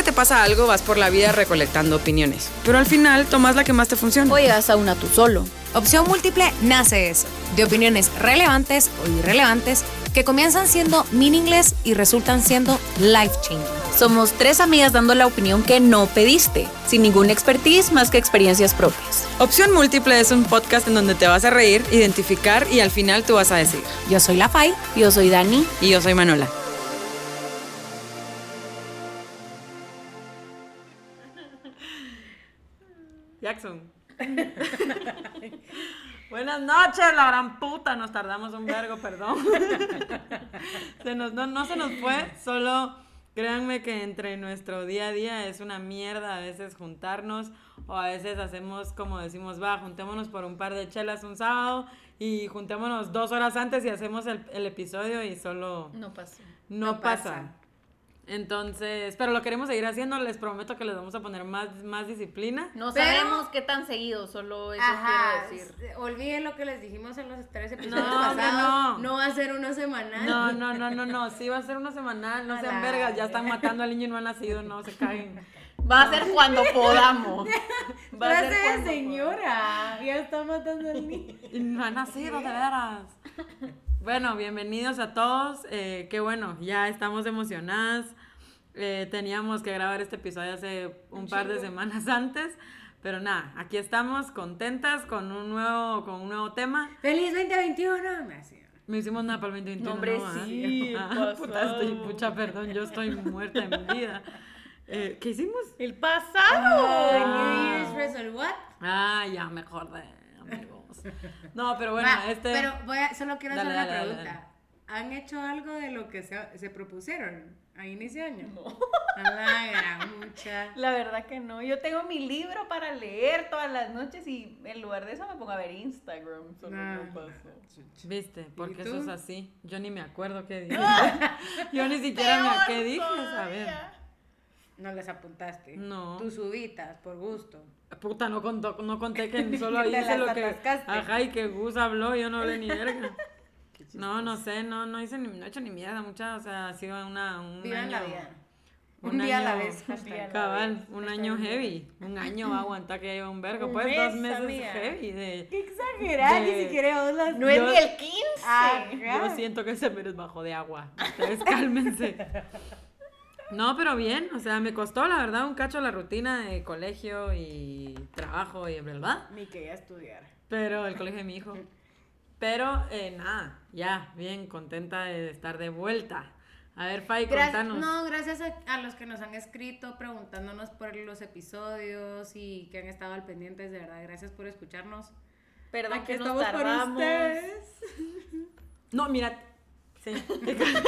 que te pasa algo, vas por la vida recolectando opiniones. Pero al final tomas la que más te funciona. O llegas a una tú solo. Opción Múltiple nace eso, de opiniones relevantes o irrelevantes que comienzan siendo meaningless y resultan siendo life changing. Somos tres amigas dando la opinión que no pediste, sin ninguna expertise más que experiencias propias. Opción Múltiple es un podcast en donde te vas a reír, identificar y al final tú vas a decir. Yo soy la Fai. Yo soy Dani. Y yo soy Manola. Jackson. Buenas noches, la gran puta. Nos tardamos un vergo, perdón. Se nos- no, no se nos fue, solo créanme que entre nuestro día a día es una mierda a veces juntarnos o a veces hacemos como decimos, va, juntémonos por un par de chelas un sábado y juntémonos dos horas antes y hacemos el, el episodio y solo No pasó. no, No pasa. pasa. Entonces, pero lo queremos seguir haciendo, les prometo que les vamos a poner más, más disciplina. No Pero- sabemos qué tan seguido, solo eso Ajá, quiero decir. olviden lo que les dijimos en los tres episodios No, pasados. no. va a ser una semanal. No, no, no, no, no, sí va a ser una semanal, no A sean vergas, ya están matando al niño y no ha nacido, no se caguen. Va a ser cuando podamos. Va a ser cuando señora. Ya está matando al niño. Y no ha nacido, de veras. Bueno, bienvenidos a todos, eh, qué bueno, ya estamos emocionadas. Eh, teníamos que grabar este episodio hace un par de semanas antes, pero nada, aquí estamos contentas con un nuevo, con un nuevo tema. ¡Feliz 2021! Me hacía. No hicimos nada para el 2021. No, hombre, ¿ah? sí, Ah, pasado. puta, estoy, pucha, perdón, yo estoy muerta en vida. Eh, ¿Qué hicimos? El pasado. New Year's Resolution. Ah, ya me acordé, amigos. No, pero bueno, este. Pero voy a, solo quiero Dale, hacer una dale, dale, pregunta. ¿Han hecho algo de lo que se, se propusieron a inicio de año? A la gran mucha. La verdad que no. Yo tengo mi libro para leer todas las noches y en lugar de eso me pongo a ver Instagram. Solo Ah. no pasó. ¿Viste? Porque ¿Y eso es así. Yo ni me acuerdo qué dije. Yo ni siquiera me qué dije, a ver. No les apuntaste. No. Tus uvitas, por gusto. Puta, no, contó, no conté que solo hice lo que. Ajá, y que Gus habló, yo no hablé ni verga. No, no sé, no, no hice ni, no he hecho ni mierda, mucha, o sea, ha sido una, un Vivan año, la vida. un Un, día a la vez. hashtag. Cabal, un año heavy, un año va a aguantar que lleva un vergo, pues mes, dos meses amiga. heavy de... Qué exagerada, De- ni siquiera vos las... No es ni el 15. Ajá. Yo siento que se me bajo de agua. Ustedes cálmense. No, pero bien, o sea, me costó la verdad un cacho la rutina de colegio y trabajo y verdad. Ni quería estudiar. Pero el colegio de mi hijo. Pero eh, nada, ya, bien contenta de estar de vuelta. A ver, Fai, Gracias, contanos. no, gracias a, a los que nos han escrito preguntándonos por los episodios y que han estado al pendientes, de verdad, gracias por escucharnos. Perdón Aquí que nos estamos por ustedes. No, mira. Sí, qué cagada.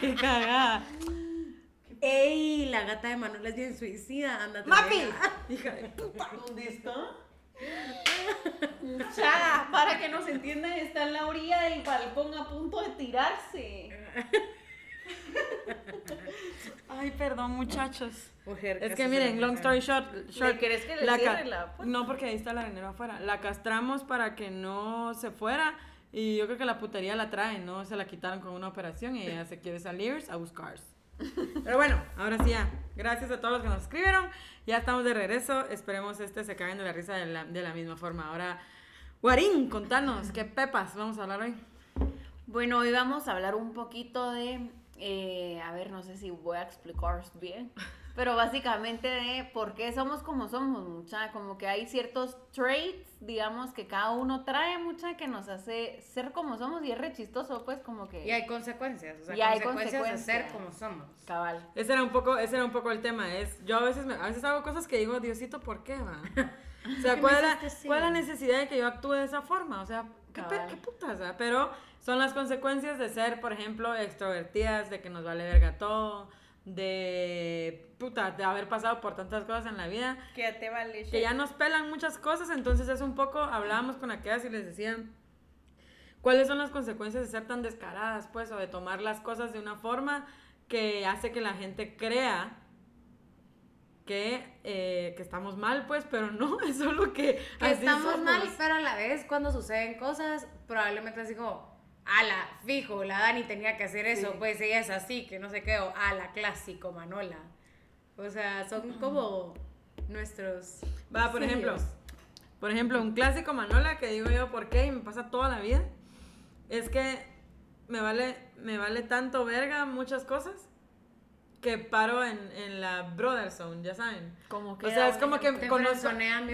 qué cagada. ¡Ey! La gata de Manuel es bien suicida, ándate. ¡Mapi! Hija de puta, ¿dónde está? Ya, para que nos entiendan, está en la orilla del balcón a punto de tirarse. Ay, perdón, muchachos. Mujer, Es que miren, long story short, short querés que le cierre la puerta? No, porque ahí está el arenero afuera. La castramos para que no se fuera y yo creo que la putería la trae, no se la quitaron con una operación y ella se quiere salir a buscar. Pero bueno, ahora sí ya. Gracias a todos los que nos escribieron. Ya estamos de regreso. Esperemos este se caigan de la risa de la, de la misma forma. Ahora, Guarín, contanos, ¿qué pepas vamos a hablar hoy? Bueno, hoy vamos a hablar un poquito de, eh, a ver, no sé si voy a explicar bien, pero básicamente de por qué somos como somos, mucha, como que hay ciertos traits, digamos, que cada uno trae, mucha, que nos hace ser como somos y es re chistoso, pues, como que... Y hay consecuencias, o sea, Y hay consecuencias, de ser como somos. Cabal. Ese era un poco, ese era un poco el tema. Es, yo a veces, me- a veces hago cosas que digo, Diosito, ¿por qué va? O sea, ¿cuál es, la, cuál la necesidad de que yo actúe de esa forma? O sea, ¿qué, qué putas? ah? Pero son las consecuencias de ser, por ejemplo, extrovertidas, de que nos vale verga todo, de puta, de haber pasado por tantas cosas en la vida, Que ya te vale. que ya nos pelan muchas cosas, entonces es un poco, hablábamos con aquellas y les decía, ¿cuáles son las consecuencias de ser tan descaradas, pues, o de tomar las cosas de una forma que hace que la gente crea que, eh, que estamos mal, pues, pero no, es solo que, Que así estamos somos. mal, pero a la vez cuando suceden cosas, probablemente así como, ala, fijo, la Dani tenía que hacer eso, Sí. pues ella es así, que no sé qué, o ala, clásico, Manola. O sea, son como nuestros. Va, por ejemplo, por ejemplo, un clásico Manola que digo yo por qué y me pasa toda la vida es que me vale, me vale tanto verga muchas cosas que paro en, en la brother zone, ya saben. Como O sea, es como que Te conozco.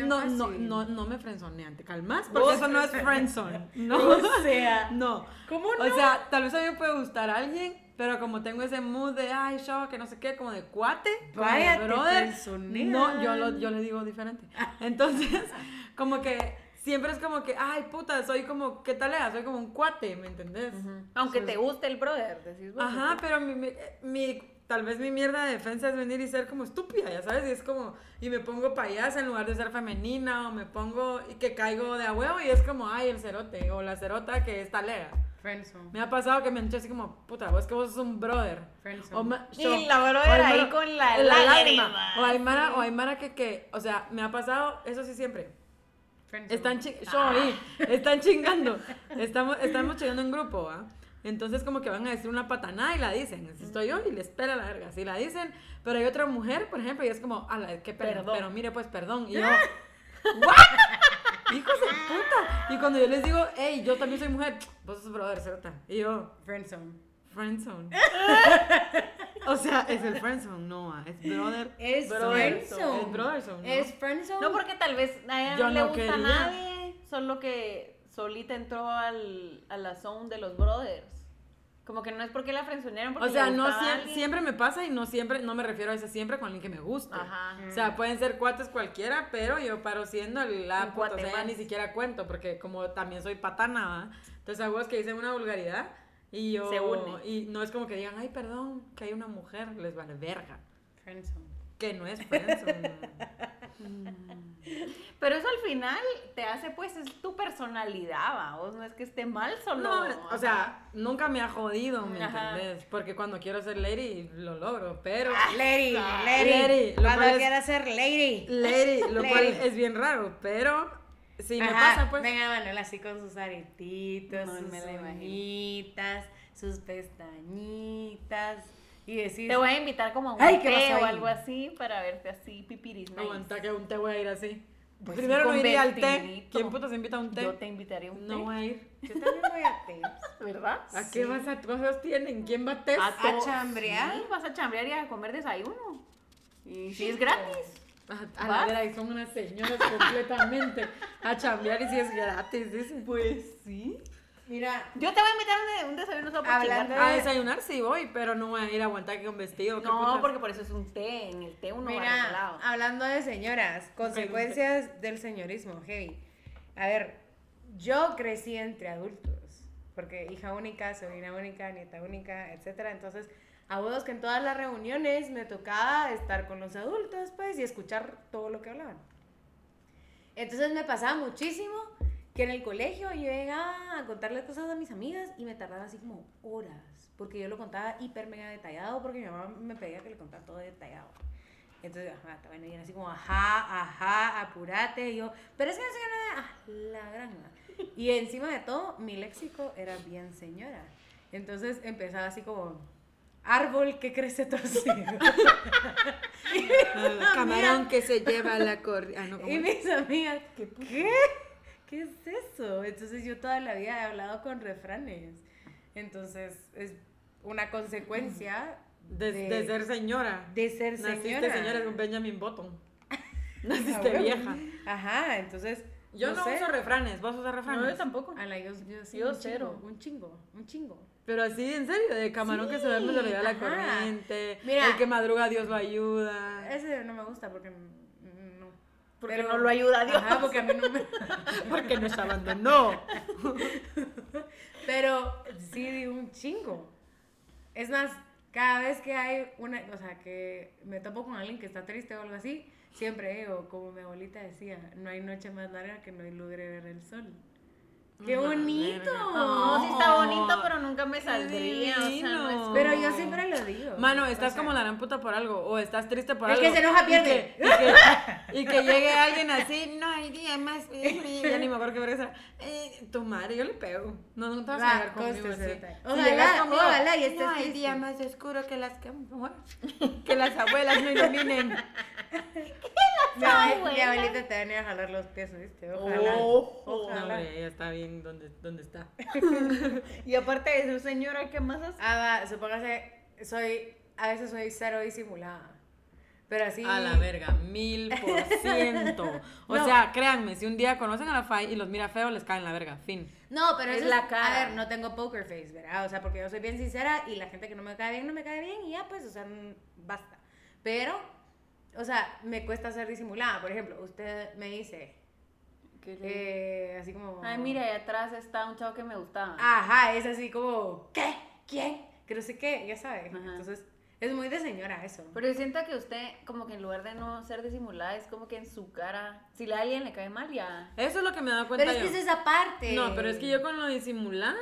No, no, no, no me frenzonean, te calmas, porque eso no es friendzone. No, O sea, no. ¿cómo O sea, tal vez a mí me puede gustar alguien, pero como tengo ese mood de, ay, show, que no sé qué, como de cuate, Vaya, brother. frenzonean. No, yo, lo, yo le digo diferente. Entonces, como que siempre es como que, ay, puta, soy como, ¿qué tal era? Soy como un cuate, ¿me entendés? Aunque te guste el brother, decís vos. Ajá, pero mi, mi, mi- tal vez mi mierda de defensa es venir y ser como estúpida, ya sabes, y es como, y me pongo payasa en lugar de ser femenina, o me pongo, y que caigo de a huevo, y es como, ay, el cerote, o la cerota que está lega. Friendzone. Me ha pasado que me han dicho así como, puta, vos que vos sos un brother. Friendzone. O ma- Y yo- la brother o ahí mara- con la la lágrima. O hay mara, o hay mara que, que, o sea, me ha pasado, eso sí siempre. Friendzone. Están, chi- yo ahí, están chingando. Estamos, estamos chingando en grupo, ¿va? Entonces como que van a decir una patanada y la dicen. Así estoy yo y les pela la verga. Si la dicen, pero hay otra mujer, por ejemplo, y es como, ala, qué pena, Perdón. pero mire pues, perdón. Y yo, ¿what? Hijos de puta. Y cuando yo les digo, hey, yo también soy mujer, vos sos brother, cerota. Y yo, Friendzone. friendzone. o sea, es el friendzone, no, ah, es brother. Es brother. friendzone. Es brotherzone, ¿no? Es friendzone. No porque tal vez a ella no le gusta a quería. nadie, solo que solita entró al, a la zone de los brothers. Como que no es porque la frenzonearon porque O sea, le no siempre, me pasa y no siempre, no me refiero a ese siempre con alguien que me guste. Ajá. O sea, pueden ser cuates cualquiera, pero yo paro siendo la Un puta, o sea, ya ni siquiera cuento, porque como también soy patana, ¿va? Entonces hay huevos que dicen una vulgaridad y yo... Se une. Y no es como que digan, ay, perdón, que hay una mujer, les vale verga. Friendzone. Que no es friendzone. Pero eso al final te hace, pues, es tu personalidad, ¿va? Vos no es que esté mal, solo. no, o sea, nunca me ha jodido, ¿me Ajá. entendés? Porque cuando quiero ser lady, lo logro, pero... Lady, lady. Lady, lo Cuando cual es- quiera ser lady. Lady, lo cual Lady. es bien raro, pero si me pasa, pues... Venga, Manuel, así con sus aretitos, No, sus uñitas, sus pestañitas. Y decís. Te voy a invitar como a un Ay, ¿qué té o algo así para verte así, pipiris. nice. Aguanta que un té voy a ir así. Pues Primero sí, no iría al té. ¿Quién puta se invita a un té? Yo te invitaré a un té. No voy a ir. Yo también voy a tips. ¿Verdad? ¿A qué vas a cosas tienen? ¿Quién va a té? A, ¿A chambrear? Sí, vas a chambrear y a comer desayuno. Y si es gratis. A, a la son unas señoras completamente a chambear y si es gratis, dice. Pues sí. Mira, Yo te voy a invitar a un, de- un desayuno solo por Hablando chingar. A desayunar sí voy, pero no voy a ir a aguantar que un vestido. ¿qué No, putas? porque por eso es un té. En el té uno va mira, arreglado. hablando de señoras, consecuencias del señorismo, heavy. A ver, yo crecí entre adultos, porque hija única, sobrina única, nieta única, etcétera. Entonces, a que en todas las reuniones me tocaba estar con los adultos, pues, y escuchar todo lo que hablaban. Entonces me pasaba muchísimo que en el colegio yo llegaba a contarle cosas a mis amigas y me tardaba así como horas, porque yo lo contaba hiper mega detallado, porque mi mamá me pedía que le contara todo detallado. Entonces, ajá, bueno, y era así como, ajá, ajá, apurate, y yo, pero es que no sé nada, ah, la gran. ma". Y encima de todo, mi léxico era bien señora. Entonces empezaba así como, árbol que crece torcido. Camarón que se lleva la corriente. Ah, no, ¿cómo Y mis amigas, ¿qué? ¿Qué es eso? Entonces yo toda la vida he hablado con refranes. Entonces es una consecuencia de, de, de ser señora. de ser Naciste señora. señora, es un Benjamin Button. Ah, Naciste huevo. vieja. Ajá, entonces. Yo no, sé. uso refranes, vos usas refranes. No, yo tampoco. A la, yo, yo sí, Yo un cero. Chingo, un chingo, un chingo. Pero así, en serio, de camarón que se duerme se le da la corriente. Mira. el que madruga, Dios lo ayuda. Ese no me gusta porque no. Porque Pero- no lo ayuda a Dios. Ajá, porque a mí no me. Porque nos abandonó. Pero sí digo un chingo. Es más, cada vez que hay una, o sea, que me topo con alguien que está triste o algo así, siempre digo, como mi abuelita decía, no hay noche más larga que no ilumbre ver el sol. ¡Qué bonito! No, sí está bonito, pero nunca me saldría. O sea, no es divino. Pero yo siempre lo digo. Mano, O estás sea, como la gran puta por algo, o estás triste por El algo. que se enoja y pierde. que- Y que, y que llegue alguien así, no hay día más, ya ni me acuerdo qué verga. Eh, tu madre, yo le pego. No, no te vas a llegar conmigo así. Ojalá, conmigo, ojalá y estés No hay día más oscuro que las que, que las abuelas no iluminen. Mi, abue- mi abuela. abuelita te venía a jalar los pies, ¿viste? Ojalá. No, Ojalá. hombre, ella está bien donde, donde está. Y aparte de eso, señora, ¿qué más hace? Ah, va, supóngase, soy, a veces soy cero disimulada. Pero así. A la verga, mil por ciento. O No. sea, créanme, si un día conocen a la FAI y los mira feo, les caen la verga. Fin. No, pero Es eso la cara. A ver, no tengo poker face, ¿verdad? O sea, porque yo soy bien sincera y la gente que no me cae bien, no me cae bien y ya, pues, o sea, basta. Pero, o sea, me cuesta ser disimulada. Por ejemplo, usted me dice, eh, así como. Ay, mira, ahí atrás está un chavo que me gustaba. Ajá, es así como, ¿qué? ¿Quién? Que no sé qué, ya sabe. Ajá. Entonces, es muy de señora eso. Pero yo siento que usted, como que en lugar de no ser disimulada, es como que en su cara, si a alguien le cae mal, ya. Eso es lo que me he dado cuenta Pero es que yo. es esa parte. No, pero es que yo con lo disimulada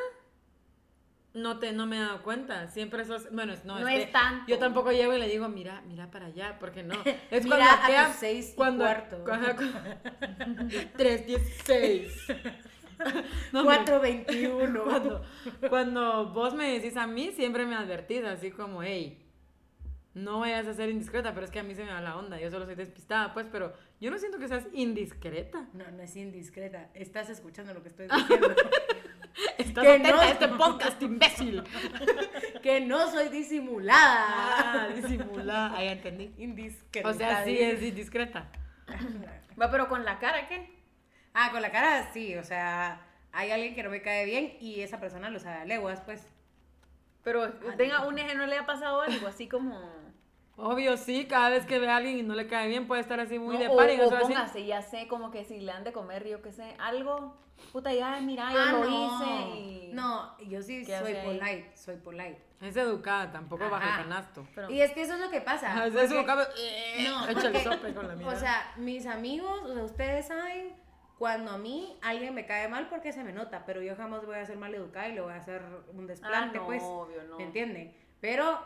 no te no me he dado cuenta. Siempre eso es, bueno, no, No es, es tanto. Yo tampoco llego y le digo, "Mira, mira para allá", porque no. Es Mira cuando a queda- tus seis y cuando cuarto. ajá, cu- 316. No, hombre, 421. cuando, cuando vos me decís a mí, siempre me advertís así como, hey, no vayas a ser indiscreta, pero es que a mí se me va la onda, yo solo soy despistada, pues, pero yo no siento que seas indiscreta. No, no es indiscreta. Estás escuchando lo que estoy diciendo. Estás Que no- a este podcast, imbécil. que no soy disimulada. Ah, disimulada, ahí entendí. Indiscreta. O sea, sí es indiscreta. Va, pero con la cara, ¿qué? Ah, con la cara sí. O sea, hay alguien que no me cae bien y esa persona lo sabe a leguas, pues. Pero tenga un eje, ¿no le ha pasado algo así como. Obvio, sí, cada vez que ve a alguien y no le cae bien, puede estar así muy No, de par y o nosotros así. póngase, ya sé, como que si le han de comer, yo qué sé, algo. Puta, ya, mira, yo ah, lo no. hice y. No, yo sí ¿Qué soy polite. Soy polite. Es educada, tampoco baja Ajá. el canasto. Pero- Y es que eso es lo que pasa. Ajá, es porque- educada. No, Echa el porque- sope con la mirada. O sea, mis amigos, o sea, ustedes saben cuando a mí alguien me cae mal porque se me nota, pero yo jamás voy a ser mal educada y le voy a hacer un desplante, Ah, no, pues. obvio, no. ¿Me entienden? Pero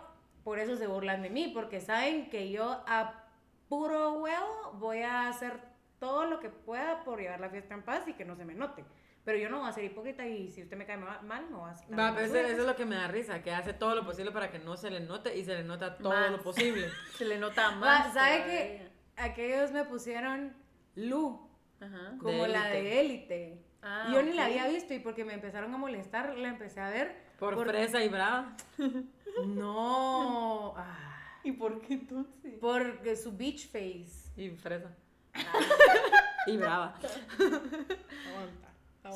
por eso se burlan de mí, porque saben que yo a puro huevo voy a hacer todo lo que pueda por llevar la fiesta en paz y que no se me note. Pero yo no voy a ser hipócrita y si usted me cae ma- mal, no voy a aceptar. Va, pero eso, es lo que me da risa, que hace todo lo posible para que no se le note y se le nota todo Más. lo posible. Se le nota Va, más. ¿Sabe todavía. que aquellos me pusieron Lu? Ajá. como la élite. de élite. Ah, Y yo ni la había visto y porque me empezaron a molestar, la empecé a ver. Por, fresa y brava. No. ah, ¿Y por qué entonces? porque su beach face. Y fresa. y brava.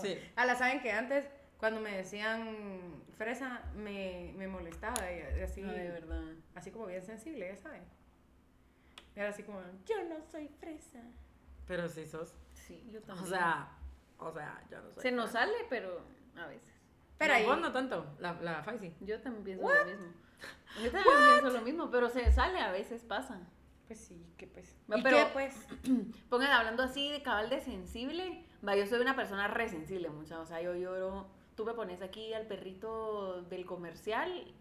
Sí. A la saben que antes, cuando me decían fresa, me, me molestaba. y así, Ay, de verdad. así como bien sensible, ya saben. Era así como, yo no soy fresa. Pero sí sos. Sí, yo O también. sea, o sea, yo no soy. se nos sale, pero a veces. Pero no, ahí, vos no tanto, la, la Faisy. Yo también pienso lo mismo. Yo también pienso lo mismo, pero se sale, a veces pasa. pues sí, que pues. ¿Y pero- qué pues? Pongan hablando así de cabal de sensible. Va, yo soy una persona re sensible, mucha. O sea, yo lloro. Tú me pones aquí al perrito del comercial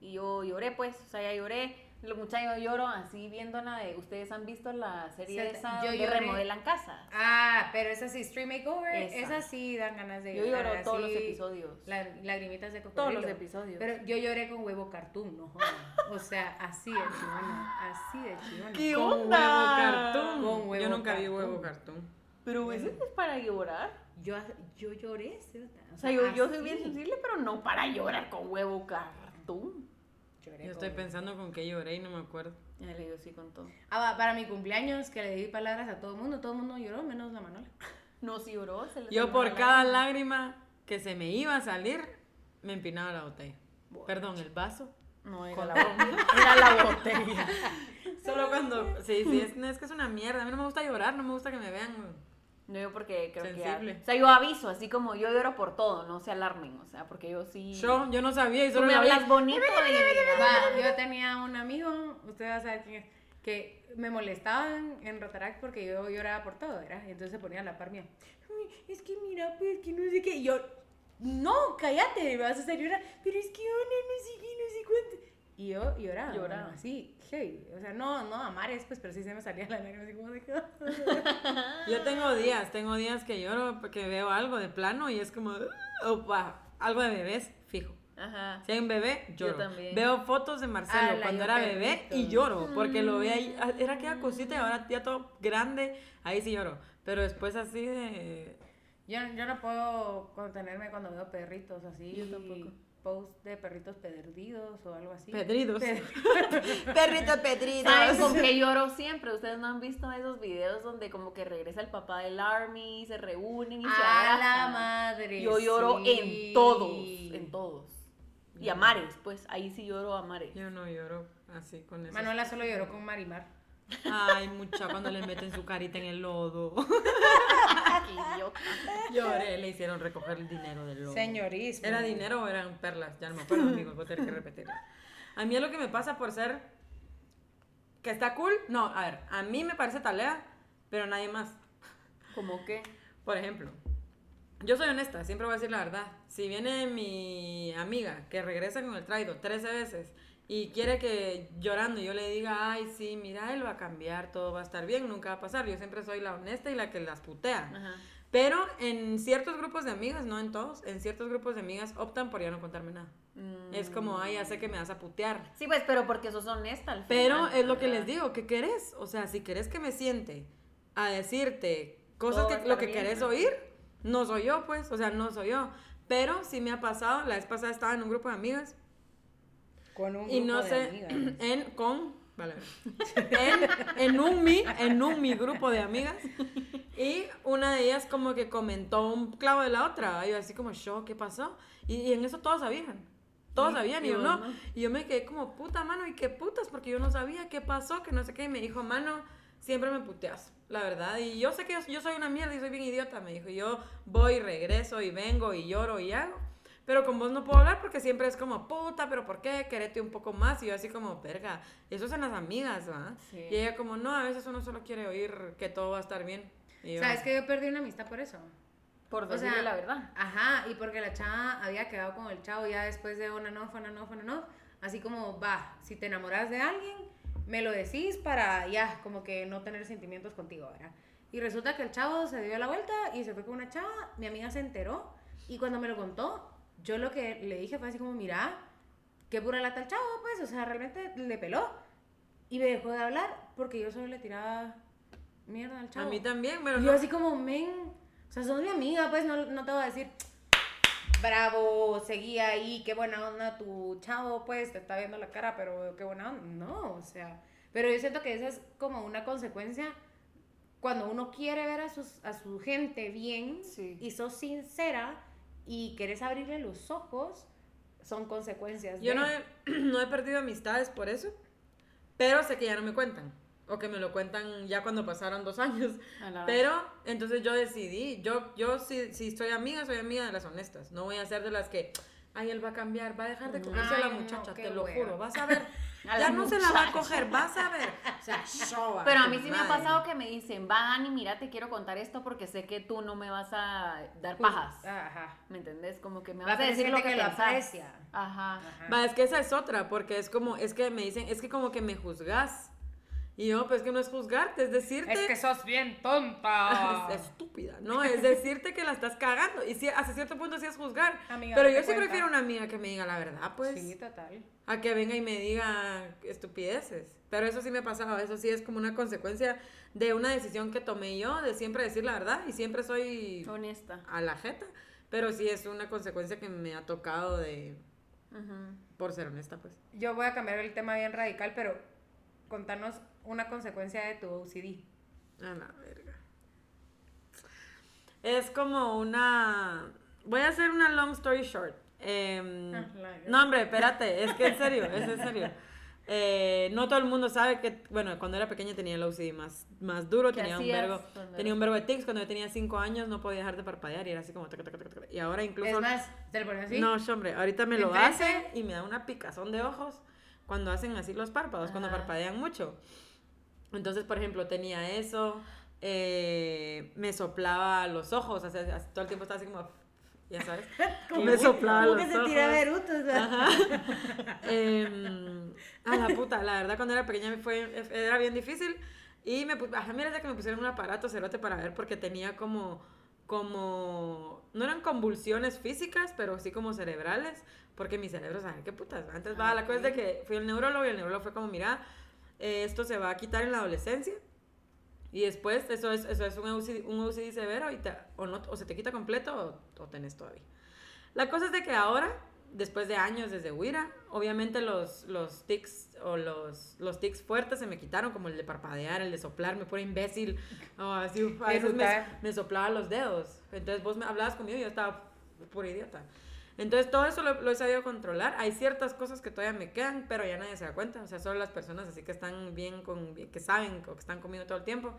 y yo lloré, pues. O sea, ya lloré. Lo mucha yo lloro así viéndola de. Ustedes han visto la serie Se- esa yo donde lloré. remodelan casas. Ah, pero esa sí, Stream Makeover, Esa. esas sí dan ganas de Yo llorar, lloro todos los episodios. la- lagrimitas de Todos cocodrilo. los episodios. Pero yo lloré con huevo cartoon, no jodas. O sea, así de chivona, así de chivona. ¿Qué ¿Qué Con onda? huevo cartoon. Con huevo Yo nunca vi huevo cartoon. Pero eso es para llorar. Yo, yo lloré, ¿sí? O sea, yo, yo soy bien sensible, pero no para llorar con huevo cartoon. Lloré Yo estoy pensando con qué lloré y no me acuerdo. Ya le digo sí con todo. Ah, para mi cumpleaños, que le di palabras a todo el mundo, todo el mundo lloró, menos la Manola. No, si lloró, se Yo por la cada lágrima. lágrima que se me iba a salir, me empinaba la botella. Perdón, el vaso. No, era Con la, era la botella. Solo cuando. Sí, sí, es, no, es que es una mierda. A mí no me gusta llorar, no me gusta que me vean. No, yo porque creo Sensible. que... O sea, yo aviso, así como yo lloro por todo, no se alarmen, o sea, porque yo sí... Yo, yo no sabía y Tú solo me la vi. hablas bonito y... Va, yo tenía un amigo, usted va a saber quién es. que me molestaban en Rotaract porque yo lloraba por todo, ¿verdad? Y entonces se ponían a la par mía. "Ay, Es que mira, pues que no sé qué. Y yo, no, cállate, me vas a hacer llorar. Pero es que Ana, no sé qué, no sé cuánto. Y yo lloraba. Lloraba. así, hey. O sea, no, no a mares, pues, pero sí se me salía la lágrima así como de. Yo tengo días, tengo días que lloro porque veo algo de plano y es como, "Ah", opa, algo de bebés, fijo. Ajá. Si hay un bebé, Yo lloro. también. Veo fotos de Marcelo Ala, cuando yo era bebé y lloro, porque lo ve ahí, ah, era aquella cosita y ahora ya todo grande, ahí sí lloro. Pero después así de... Yo, yo no puedo contenerme cuando veo perritos así. Yo tampoco. Post de perritos perdidos o algo así. Pedridos. Pe- Perrito pedrido. ¿Saben con qué lloro siempre? Ustedes no han visto esos videos donde como que regresa el papá del army, se reúnen y se A la abrazan? madre. Yo lloro sí. en todos, en todos. Y a mares, pues ahí sí lloro a mares. Yo no lloro así con eso. Manuela solo lloró con Marimar. Ay, mucha cuando le meten su carita en el lodo. Qué idiota. Lloré, le hicieron recoger el dinero del lodo. Señorismo. ¿Era dinero o eran perlas? Ya no me acuerdo, amigos, voy a tener que repetir. A mí es lo que me pasa por ser que está cool. No, a ver, a mí me parece talea, pero nadie más. ¿Cómo qué? Por ejemplo, yo soy honesta, siempre voy a decir la verdad. Si viene mi amiga que regresa con el traido 13 veces y quiere que llorando yo le diga, ay, sí, mira, él va a cambiar, todo va a estar bien, nunca va a pasar. Yo siempre soy la honesta y la que las putea. Ajá. Pero en ciertos grupos de amigas, no en todos, en ciertos grupos de amigas optan por ya no contarme nada. Es como, ay, ya sé que me vas a putear. Mm. Sí, pues, pero porque sos honesta al Pero final, es lo que les digo, ¿qué querés? O sea, si querés que me siente a decirte cosas Todo que lo que bien, querés ¿no? oír, no soy yo, pues, o sea, no soy yo. Pero sí me ha pasado, la vez pasada estaba en un grupo de amigas Con un y grupo no de sé, amigas. en, con, vale, en, en un mi, en un mi grupo de amigas y una de ellas como que comentó un clavo de la otra, y yo así como, show, ¿qué pasó? Y, y en eso todos sabían. Todos Y- sabían y yo no. no. Y yo me quedé como, puta mano, ¿y qué putas? Porque yo no sabía qué pasó, que no sé qué. Y me dijo, mano, siempre me puteas, la verdad. Y yo sé que yo, yo soy una mierda y soy bien idiota, me dijo. Y yo voy, regreso y vengo y lloro y hago. Pero con vos no puedo hablar porque siempre es como, puta, pero ¿por qué? Querete un poco más. Y yo así como, verga, eso es en las amigas, ¿va? Sí. Y ella como, no, a veces uno solo quiere oír que todo va a estar bien. Y yo, ¿Sabes que yo perdí una amistad por eso? Por O decirle sea, la verdad. Ajá, y porque la chava había quedado con el chavo ya después de una no, fue una no, fue una no. Así como, va, si te enamoras de alguien, me lo decís para ya, como que no tener sentimientos contigo, ¿verdad? Y resulta que el chavo se dio la vuelta y se fue con una chava, mi amiga se enteró y cuando me lo contó, yo lo que le dije fue así como, mira, qué pura lata el chavo, pues, o sea, realmente le peló. Y me dejó de hablar porque yo solo le tiraba mierda al chavo. a mí también, pero Y no. yo así como, men, o sea, sos mi amiga, pues no, no te voy a decir, bravo, seguí ahí, qué buena onda tu chavo, pues te está viendo la cara, pero qué buena onda. No, o sea, pero yo siento que esa es como una consecuencia cuando uno quiere ver a, sus, a su gente bien Sí. y sos sincera y querés abrirle los ojos, son consecuencias. Yo de- no he, no he perdido amistades por eso, pero sé que ya no me cuentan. O que me lo cuentan ya cuando pasaron dos años. Pero entonces yo decidí, yo, yo si, si soy amiga, soy amiga de las honestas. No voy a ser de las que, ay, él va a cambiar, va a dejar de cogerse a la no, muchacha, te lo juro, vas a ver. A ya no se la va a coger, vas a ver. O sea, show Pero a mí sí me ha pasado que me dicen, va Dani, mira, te quiero contar esto porque sé que tú no me vas a dar Pues, pajas. Ajá. ¿Me entendés? Como que me Va vas a a decir lo que, que lo pensás. aprecia. Ajá. Ajá. Va, es que esa es otra, porque es como, es que me dicen, es que como que me juzgas. Y yo, pues que no es juzgarte, es decirte... Es que sos bien tonta. es estúpida, ¿no? Es decirte que la estás cagando. Y sí, hasta cierto punto sí es juzgar. Amiga, pero yo sí cuenta. prefiero una amiga que me diga la verdad, pues. Sí, total. A que venga y me diga estupideces. Pero eso sí me ha pasado. Eso sí es como una consecuencia de una decisión que tomé yo, de siempre decir la verdad. Y siempre soy Honesta. a la jeta. Pero sí es una consecuencia que me ha tocado de. Por ser honesta, pues. Yo voy a cambiar el tema bien radical, pero contanos una consecuencia de tu OCD. A la verga. Es como una. Voy a hacer una long story short. La- no, hombre, espérate, es que en serio, es en serio. Eh, no todo el mundo sabe que, bueno, cuando era pequeña tenía el OCD más, más duro, ¿Qué tenía un, vergo, tenía un vergo de tics. Cuando yo tenía 5 años no podía dejar de parpadear y era así como. taca, taca, taca, taca. Y ahora incluso. Es más, te lo pones así. No, hombre, ahorita me lo hace y me da una picazón de ojos cuando hacen así los párpados, cuando parpadean mucho. Entonces, por ejemplo, tenía eso, eh, me soplaba los ojos, o sea, todo el tiempo estaba así como, ya sabes, me soplaba Como los que se tira. Em, a la puta, la verdad cuando era pequeña me fue, era bien difícil y me, ajá, mira de que me pusieron un aparato cerote para ver porque tenía como, como, no eran convulsiones físicas, pero sí como cerebrales, porque mi cerebro, ¿sabes qué putas? Antes va, la cosa es de que fui al neurólogo y el neurólogo fue como, mira, eh, esto se va a quitar en la adolescencia. Y después eso es, eso es un OCD, un OCD severo y te, o, no, o se te quita completo o, o tenés todavía. La cosa es de que ahora, después de años desde Huira, obviamente los, los tics o los, los tics fuertes se me quitaron, como el de parpadear, el de soplar, me pone imbécil, o así, a veces me soplaba los dedos. Entonces vos me hablabas conmigo y yo estaba pura idiota. Entonces todo eso lo, lo he sabido controlar. Hay ciertas cosas que todavía me quedan, pero ya nadie se da cuenta. O sea, solo las personas así que están bien con, que saben o que están conmigo todo el tiempo.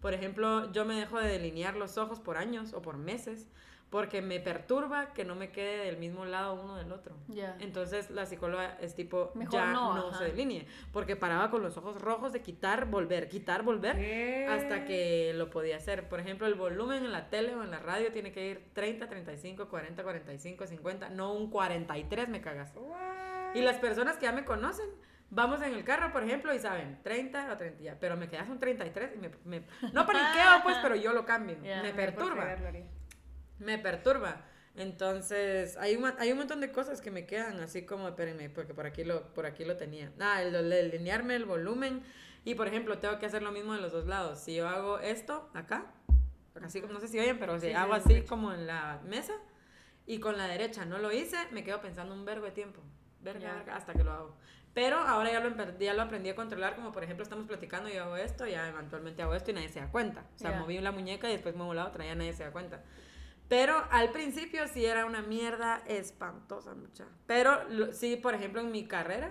Por ejemplo, yo me dejo de delinear los ojos por años o por meses porque me perturba que no me quede del mismo lado uno del otro. Ya. Entonces la psicóloga es tipo, Mejor ya no, no, se delinee, porque paraba con los ojos rojos de quitar, volver, quitar, volver, ¿Qué? hasta que lo podía hacer. Por ejemplo, el volumen en la tele o en la radio tiene que ir 30, 35, 40, 45, 50, no un 43, me cagas. What? Y las personas que ya me conocen, vamos en el carro, por ejemplo, y saben, 30 o 30, ya, pero me quedas un 33 y me, me- no paniqueo, pues, pero yo lo cambio. Ya, me perturba. Me perturba. Entonces, hay un, hay un montón de cosas que me quedan, así como, espérenme, porque por aquí lo, por aquí lo tenía. Ah, el, el alinearme el volumen. Y, por ejemplo, tengo que hacer lo mismo de los dos lados. Si yo hago esto acá, así como, no sé si oyen, pero si Sí, hago sí, así como en la mesa, y con la derecha no lo hice, me quedo pensando un vergo de tiempo. Verga, Ya. verga, hasta que lo hago. Pero ahora ya lo, ya lo aprendí a controlar, como por ejemplo estamos platicando yo hago esto, ya eventualmente hago esto y nadie se da cuenta. O sea, Ya. moví la muñeca y después muevo la otra, ya nadie se da cuenta. Pero al principio sí era una mierda espantosa, mucha. Pero lo- sí, por ejemplo, en mi carrera,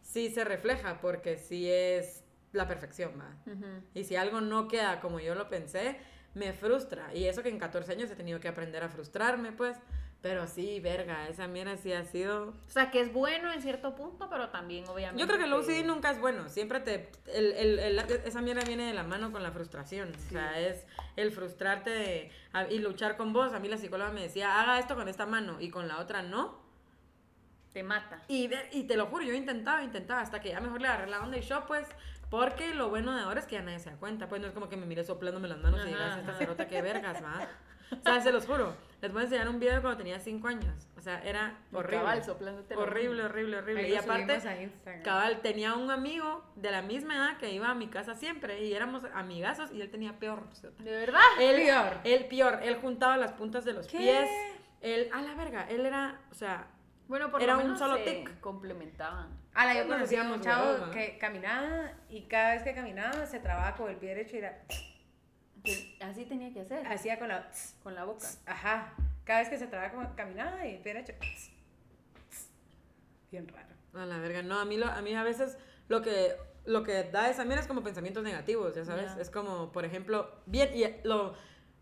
sí se refleja, porque sí es la perfección, ¿va? Ujú. Y si algo no queda como yo lo pensé, me frustra. Y eso que en 14 años he tenido que aprender a frustrarme, pues. Pero sí, verga, esa mierda sí ha sido... O sea, que es bueno en cierto punto, pero también obviamente... Yo creo que el OCD nunca es bueno. Siempre te... El, el- el- esa mierda viene de la mano con la frustración. O sea, es el frustrarte de- y luchar con vos. A mí la psicóloga me decía, haga esto con esta mano y con la otra no. Te mata. Y, ver- y te lo juro, yo intentaba, intentaba, hasta que ya mejor le agarré la onda y yo, pues, porque lo bueno de ahora es que ya nadie se da cuenta, pues no es como que me mire soplándome las manos y Ajá, digas, esta cerota, qué vergas, va. O sea, se los juro, les voy a enseñar un video de cuando tenía 5 años, o sea, era horrible. Cabal, soplándote la horrible, horrible, horrible. Ahí Y aparte, a cabal, tenía un amigo de la misma edad que iba a mi casa siempre y éramos amigazos y él tenía peor. cerota. ¿De verdad? Él, Peor. Él peor, él juntaba las puntas de los ¿Qué? pies. Él, a la verga, él era, o sea, Bueno, por Era lo un menos solo se tic. complementaban. Ala, yo Nos conocí a un chavo que caminaba y cada vez que caminaba se trababa con el pie derecho y era, Así tenía que hacer, hacía con la... con la boca. Ajá. Cada vez que se trababa como caminaba y el pie derecho... Bien raro. A la verga, no, a mí, lo, a mí a veces lo que, lo que da esa mierda es como pensamientos negativos, ya sabes, Ya. es como, por ejemplo, bien, y lo,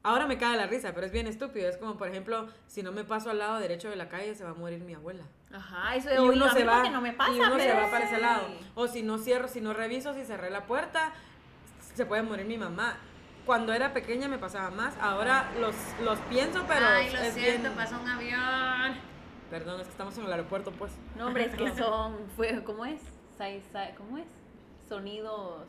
ahora me cae la risa, pero es bien estúpido, es como, por ejemplo, si no me paso al lado derecho de la calle se va a morir mi abuela. Ajá, eso Y he uno se va, porque no me pasa, y uno se pero va para ese lado. O si no cierro, si no reviso, si cerré la puerta, se puede morir mi mamá. Cuando era pequeña me pasaba más, ahora los, los pienso, pero Ay, lo es siento, bien- pasó un avión. Perdón, es que estamos en el aeropuerto, pues. No, hombre, es que son, fue, ¿cómo es? ¿Cómo es? Sonidos.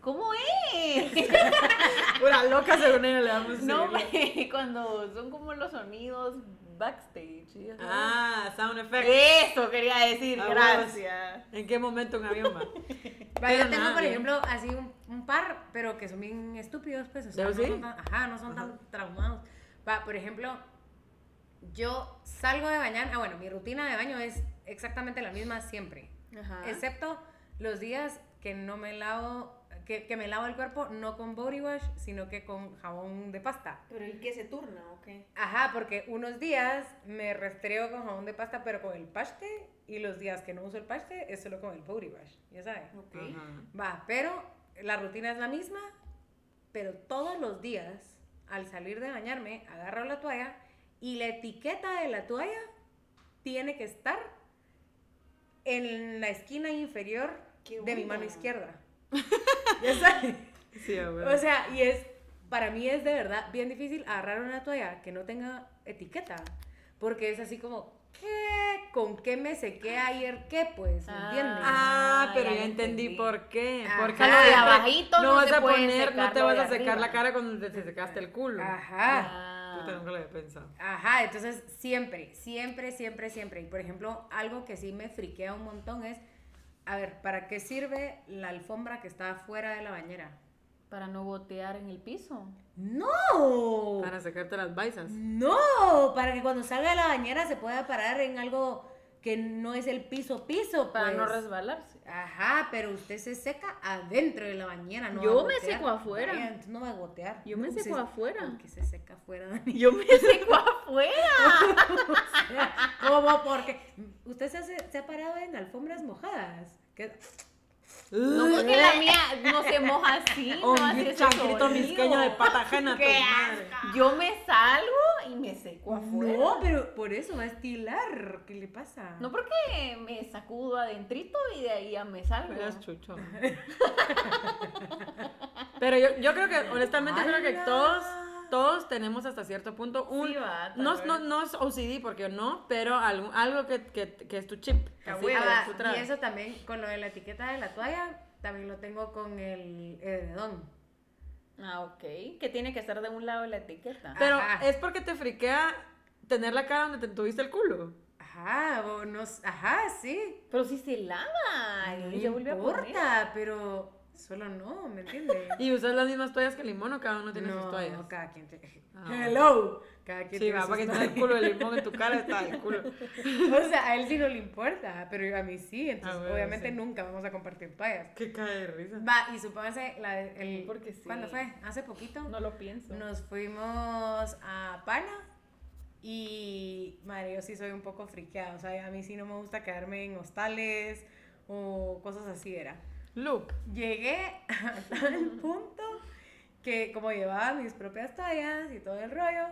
¿Cómo es? Pura loca según ella le damos No, hombre, cuando son como los sonidos backstage. ¿sí? Ah, sound effect. Eso quería decir, Ah, gracias. ¿En qué momento un avión va? Yo tengo, nada, por bien. ejemplo, así un, un par, pero que son bien estúpidos, pues. O sea, ¿De no sí? son tan, ajá, no son tan traumados. Va, por ejemplo, yo salgo de bañar. Ah, bueno, mi rutina de baño es exactamente la misma siempre. Ajá. Excepto los días que no me lavo, que, que me lavo el cuerpo no con body wash, sino que con jabón de pasta. ¿Pero el que se turna o qué? Ajá, porque unos días me restrego con jabón de pasta, pero con el paste, y los días que no uso el paste es solo con el body wash, ya sabes. Ok. Ajá. Va, pero la rutina es la misma, pero todos los días, al salir de bañarme, agarro la toalla y la etiqueta de la toalla tiene que estar en la esquina inferior de mi mano izquierda. Ya sabes. Sí. O sea, y es, para mí es de verdad bien difícil agarrar una toalla que no tenga etiqueta. Porque es así como, ¿qué? ¿Con qué me sequé ayer? ¿Qué? Pues, ¿me Ah. entiendes? Ah, Ah, pero ya entendí entendí. por qué. Ajá. Porque lo de abajito no vas se a poner, no te vas a secar arriba. la cara cuando te secaste el culo. Ajá. Puta, nunca lo había pensado. Ajá, entonces siempre, siempre, siempre, siempre. Y por ejemplo, algo que sí me friquea un montón es, a ver, ¿para qué sirve la alfombra que está afuera de la bañera? Para no botear en el piso. ¡No! Para sacarte las baisas. No, para que cuando salga de la bañera se pueda parar en algo que no es el piso piso, Para pues. no resbalarse. Ajá, pero usted se seca adentro de la bañera, no Yo me seco afuera. Vaya, entonces no va a gotear. Yo me No, seco se- afuera. ¿Por qué se seca afuera, Dani? Yo me seco afuera. ¿Cómo? Porque usted se, hace- se ha parado en alfombras mojadas. ¿Qué? No, porque la mía no se moja así. No hace chancrito misqueño de pata ajena, tu ¡Qué madre. Yo me salgo y me seco afuera. No, pero por eso va a estilar. ¿Qué le pasa? No porque me sacudo adentrito y de ahí ya me salgo. Eres chucho. Pero yo, yo creo que, honestamente, creo que todos, todos tenemos hasta cierto punto un... Sí, va, tal no, no, no es OCD, porque no, pero algo, algo que, que, que es tu chip. Así, Ah, tú y traes. eso también, con lo de la etiqueta de la toalla, también lo tengo con el edredón. Ah, ok. Que tiene que estar de un lado la etiqueta. Pero Ajá. es porque te friquea tener la cara donde te tuviste el culo. Ajá, o no, ajá, sí. Pero si se lava. No y se vuelve a poner. importa, pero solo no, ¿me entiendes? Y usas las mismas toallas que el limón o cada uno tiene sus toallas. No, cada quien tiene. Ah, Hello. Cada quien Sí, tiene va, sus para que tenga el culo de limón en tu cara, está el culo. O sea, a él sí no le importa, pero a mí sí. Entonces, Ah, obviamente sí. nunca vamos a compartir toallas. Qué cae de risa. Va, y supóngase, la, el, Porque sí. ¿cuándo fue? Hace poquito. No lo pienso. Nos fuimos a Pana y, madre, yo sí soy un poco friqueada. O sea, a mí sí no me gusta quedarme en hostales o cosas así, era. Loop. Llegué hasta el punto que como llevaba mis propias toallas y todo el rollo,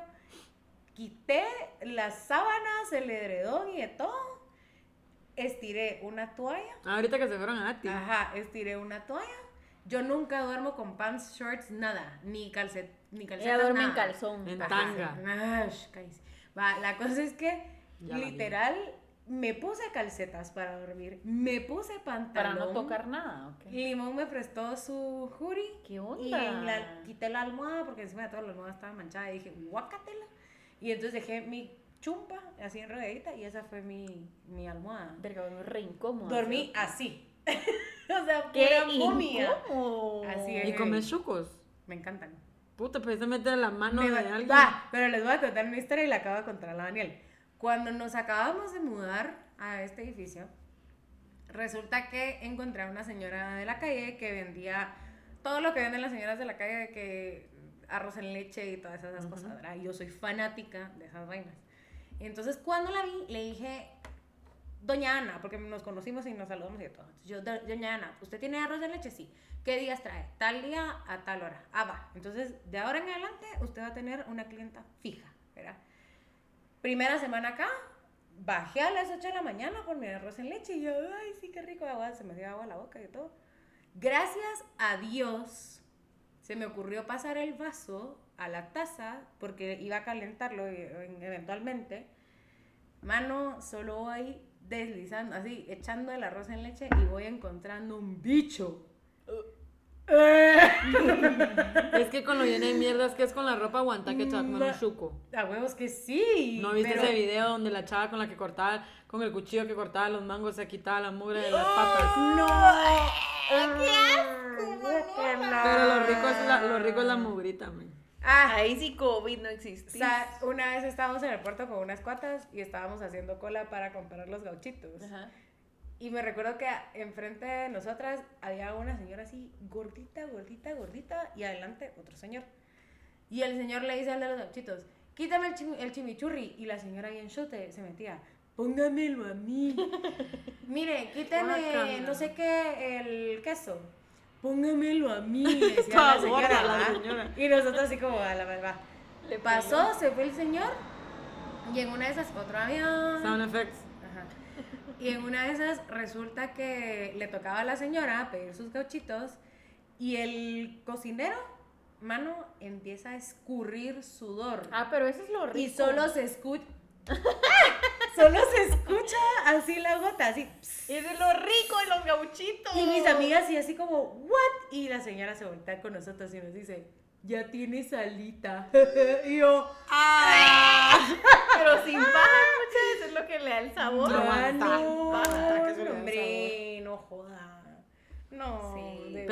quité las sábanas, el edredón y de todo, estiré una toalla, Ahorita que se fueron a Ati. ajá, estiré una toalla. Yo nunca duermo con pants, shorts, nada, ni calcet, ni calcetas, Ella duerme en calzón. En tanga. Cállese. Va, la cosa es que Ya literal me puse calcetas para dormir, me puse pantalón. Para no tocar nada, ok. Limón me prestó su hoodie. ¿Qué Y onda? en la- quité la almohada porque encima de todo la almohada estaba manchada y dije, guácatela. Y entonces dejé mi chumpa así enredadita y esa fue mi, mi almohada. Verga, dormí re incómodo. Dormí así. o sea, ¡Qué pura momia. incómodo! Así es. Y comes chucos. Me encantan. Puta, pues se mete la mano Me de va- alguien. va, pero les voy a contar una historia y la acabo de contar a la Daniel. Cuando nos acabamos de mudar a este edificio, resulta que encontré a una señora de la calle que vendía todo lo que venden las señoras de la calle, de que arroz en leche y todas esas cosas, ¿verdad? Yo soy fanática de esas vainas. Y entonces cuando la vi, le dije, Doña Ana, porque nos conocimos y nos saludamos y de todo. Yo, "Do- Doña Ana, ¿usted tiene arroz en leche? Sí. ¿Qué días trae? Tal día a tal hora. Ah, va. Entonces, de ahora en adelante, usted va a tener una clienta fija, ¿verdad? Primera semana acá, bajé a las 8 de la mañana por mi arroz en leche y yo, ay, sí, qué rico agua, se me dio agua a la boca y todo. Gracias a Dios, se me ocurrió pasar el vaso a la taza porque iba a calentarlo eh, eventualmente. Mano, solo voy deslizando, así, echando el arroz en leche y voy encontrando un bicho. Es que con lo llena de mierdas que es con la ropa aguanta que te va a comer un chuco. A huevos que sí. ¿No viste pero- ese video donde la chava con la que cortaba, con el cuchillo que cortaba los mangos se quitaba la mugre de las patas? No. Pero lo rico es la, lo rico es la mugrita, man. Ah, Ahí sí COVID no o existe. sea, una vez estábamos en el puerto con unas cuatas y estábamos haciendo cola para comprar los gauchitos. Ajá. Y me recuerdo que enfrente de nosotras había una señora así, gordita, gordita, gordita, y adelante otro señor. Y el señor le dice al de los gauchitos, quítame el, chimi- el chimichurri. Y la señora ahí en shote se metía, póngamelo a mí. Mire, quítame no sé qué, el queso. Póngamelo a mí, decía la señora, la señora. Y nosotros así como, a la verdad. Le Pasó, se fue el señor, y en una de esas otro avión. Sound effects. Y en una de esas resulta que le tocaba a la señora pedir sus gauchitos y el cocinero, mano, empieza a escurrir sudor. Ah, pero eso es lo rico. Y solo se escucha. solo se escucha así la gota, así. Eso es lo rico de los gauchitos. Y mis amigas y así como, ¿what? Y la señora se voltea con nosotros y nos dice, ya tiene salita. y yo,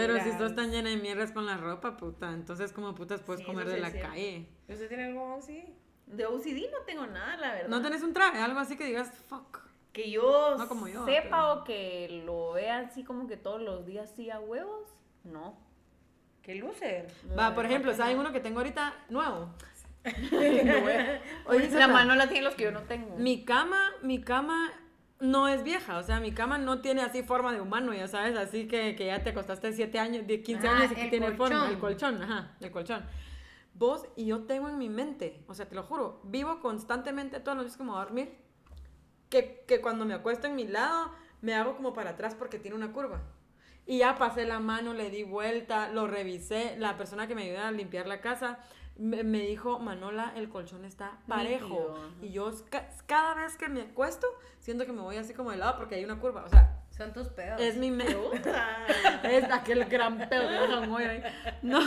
Pero si estás tan llena de mierdas con la ropa, puta, entonces como putas puedes Sí, comer de la cierto. calle. ¿Usted tiene algo así? De OCD no tengo nada, la verdad. ¿No tenés un traje? Algo así que digas, fuck. Que yo, No como yo, sepa pero- o que lo vea así como que todos los días sí a huevos, no. ¿Qué loser? Va, por ejemplo, ¿saben uno que tengo ahorita nuevo? Oye, la mano la tiene los que yo no tengo. Mi cama, mi cama no es vieja, o sea, mi cama no tiene así forma de humano, ya sabes, así que, que ya te acostaste 7 años, de 15 Ah, años y que tiene forma, colchón. el colchón, ajá, el colchón. Vos y yo tengo en mi mente, o sea, te lo juro, vivo constantemente todos los días como a dormir, que, que cuando me acuesto en mi lado, me hago como para atrás porque tiene una curva. Y ya pasé la mano, le di vuelta, lo revisé. La persona que me ayuda a limpiar la casa me, me dijo, Manola, el colchón está parejo. Y yo ca- cada vez que me acuesto, siento que me voy así como de lado porque hay una curva. O sea, Son tus pedos. es mi. Puta. Es aquel gran pedo que un hoyo ahí. No,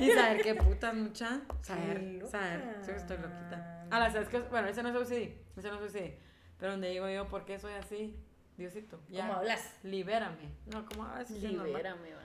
y saber qué putas, mucha. Saber, saber. Sí, estoy loquita. Ah, la sabes que, bueno, ese no es OCD. Ese no es OCD. Pero donde digo yo, ¿por qué soy así? Diosito, ya. ¿Cómo hablas? Libérame. No, a veces es normal. Libérame, va.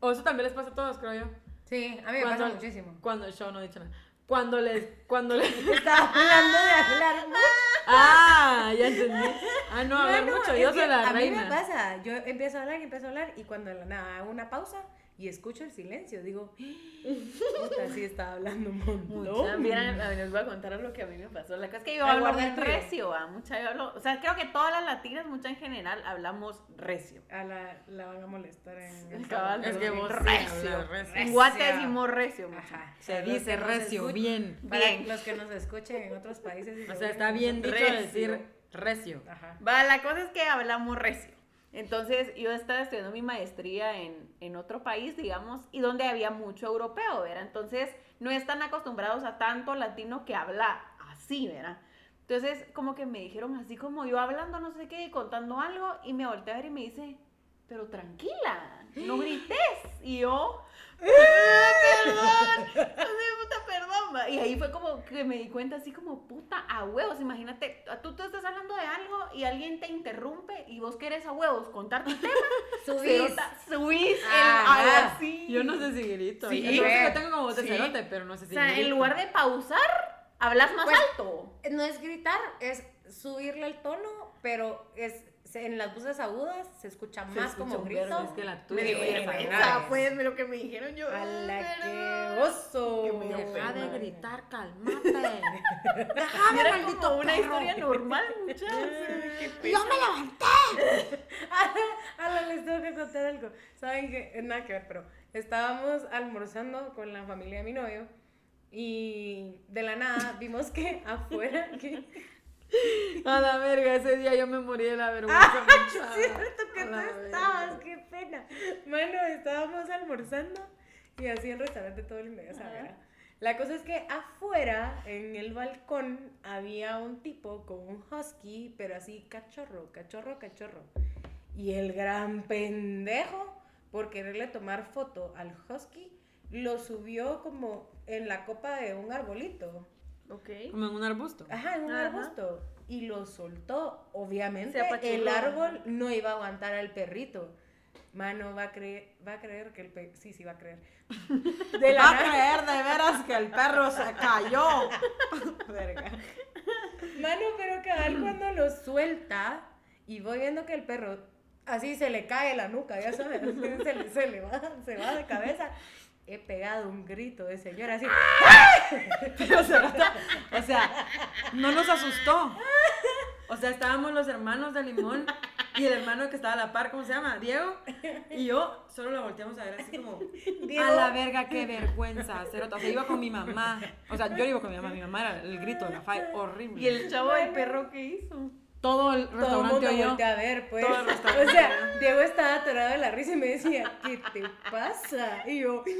O eso también les pasa a todos, creo yo. Sí, a mí me Cuando- pasa muchísimo. Cuando yo no he dicho nada. Cuando les, cuando les. Estaba hablando de hablar mucho. Ah, ya entendí. Ah, no, hablar Bueno, mucho. Yo soy la a reina. mí me pasa, yo empiezo a hablar y empiezo a hablar y cuando nada hago una pausa y escucho el silencio, digo, puta, sí estaba hablando un montón. Miren, a ver, les voy a contar lo que a mí me pasó. La cosa es que yo hablo recio, ¿va? mucha yo hablo, o sea, creo que todas las latinas, mucha en general, hablamos recio. A la, la van a molestar en el Cabal, Es que vos recio. En Guate decimos recio, mucha. Ajá. Se dice recio, bien. Para Bien. los que nos escuchen en otros países. y O se sea, está bien dicho Recio. decir recio. Ajá. Va, la cosa es que hablamos recio. Entonces, yo estaba estudiando mi maestría en, en otro país, digamos, y donde había mucho europeo, ¿verdad? Entonces, no están acostumbrados a tanto latino que habla así, ¿verdad? Entonces, como que me dijeron así como yo hablando no sé qué y contando algo, y me volteé a ver y me dice, pero tranquila, no grites. Y yo, perdón, así, puta, perdón. Y ahí fue como que me di cuenta así como, puta, a huevos. Imagínate, tú, tú estás hablando de algo y alguien te interrumpe y vos querés a huevos contar tu tema. Subís. Subís el Ajá. así. Yo no sé si grito. Sí. Yo que tengo como voz de Sí. cerote, pero no sé si O sea, en grito. lugar de pausar, hablas más Pues, alto. No es gritar, es subirle el tono, pero es en las voces agudas se escucha Se más escucha como un grito. verbo, Es que la tuya Me dio vergüenza, pues, lo que me dijeron yo. A la "Ay, que perdón". oso. Que me Deja de gritar, calmate. Era maldito como una perro. historia normal, muchachos. Yo me levanté. Ahora les tengo que contar algo. Saben que, nada que ver, pero estábamos almorzando con la familia de mi novio y de la nada vimos que afuera, que A la verga, ese día yo me morí de la vergüenza. mucha. cierto que tú estabas, qué pena. Bueno, estábamos almorzando y así en restaurante todo ya saben, ¿verdad? La cosa es que afuera, en el balcón, había un tipo con un husky, pero así cachorro, cachorro, cachorro. Y el gran pendejo, por quererle tomar foto al husky, lo subió como en la copa de un arbolito. Ok. Como en un arbusto. Ajá, en un Ajá. arbusto. Y lo soltó. Obviamente, el árbol no iba a aguantar al perrito. Mano, va a creer, va a creer que el perro... Sí, sí, va a creer. De la Va a creer de veras que el perro se cayó. Verga. Mano, pero cabal cuando lo suelta y voy viendo que el perro así se le cae la nuca, ya sabes, se le, se le va, se va de cabeza. He pegado un grito de señora así. Pero se nota- o sea, no nos asustó. O sea, estábamos los hermanos de Limón y el hermano que estaba a la par, ¿cómo se llama? Diego. Y yo solo lo volteamos a ver así como, Diego. a la verga, qué vergüenza. Cerota. O sea, iba con mi mamá. O sea, yo iba con mi mamá. Mi mamá era el grito de la falla horrible. ¿Y el chavo del perro qué hizo? Todo el Todo el restaurante mundo voltea a ver, pues. Todo el restaurante O sea, Diego estaba atorado de la risa y me decía, ¿qué te pasa? Y yo,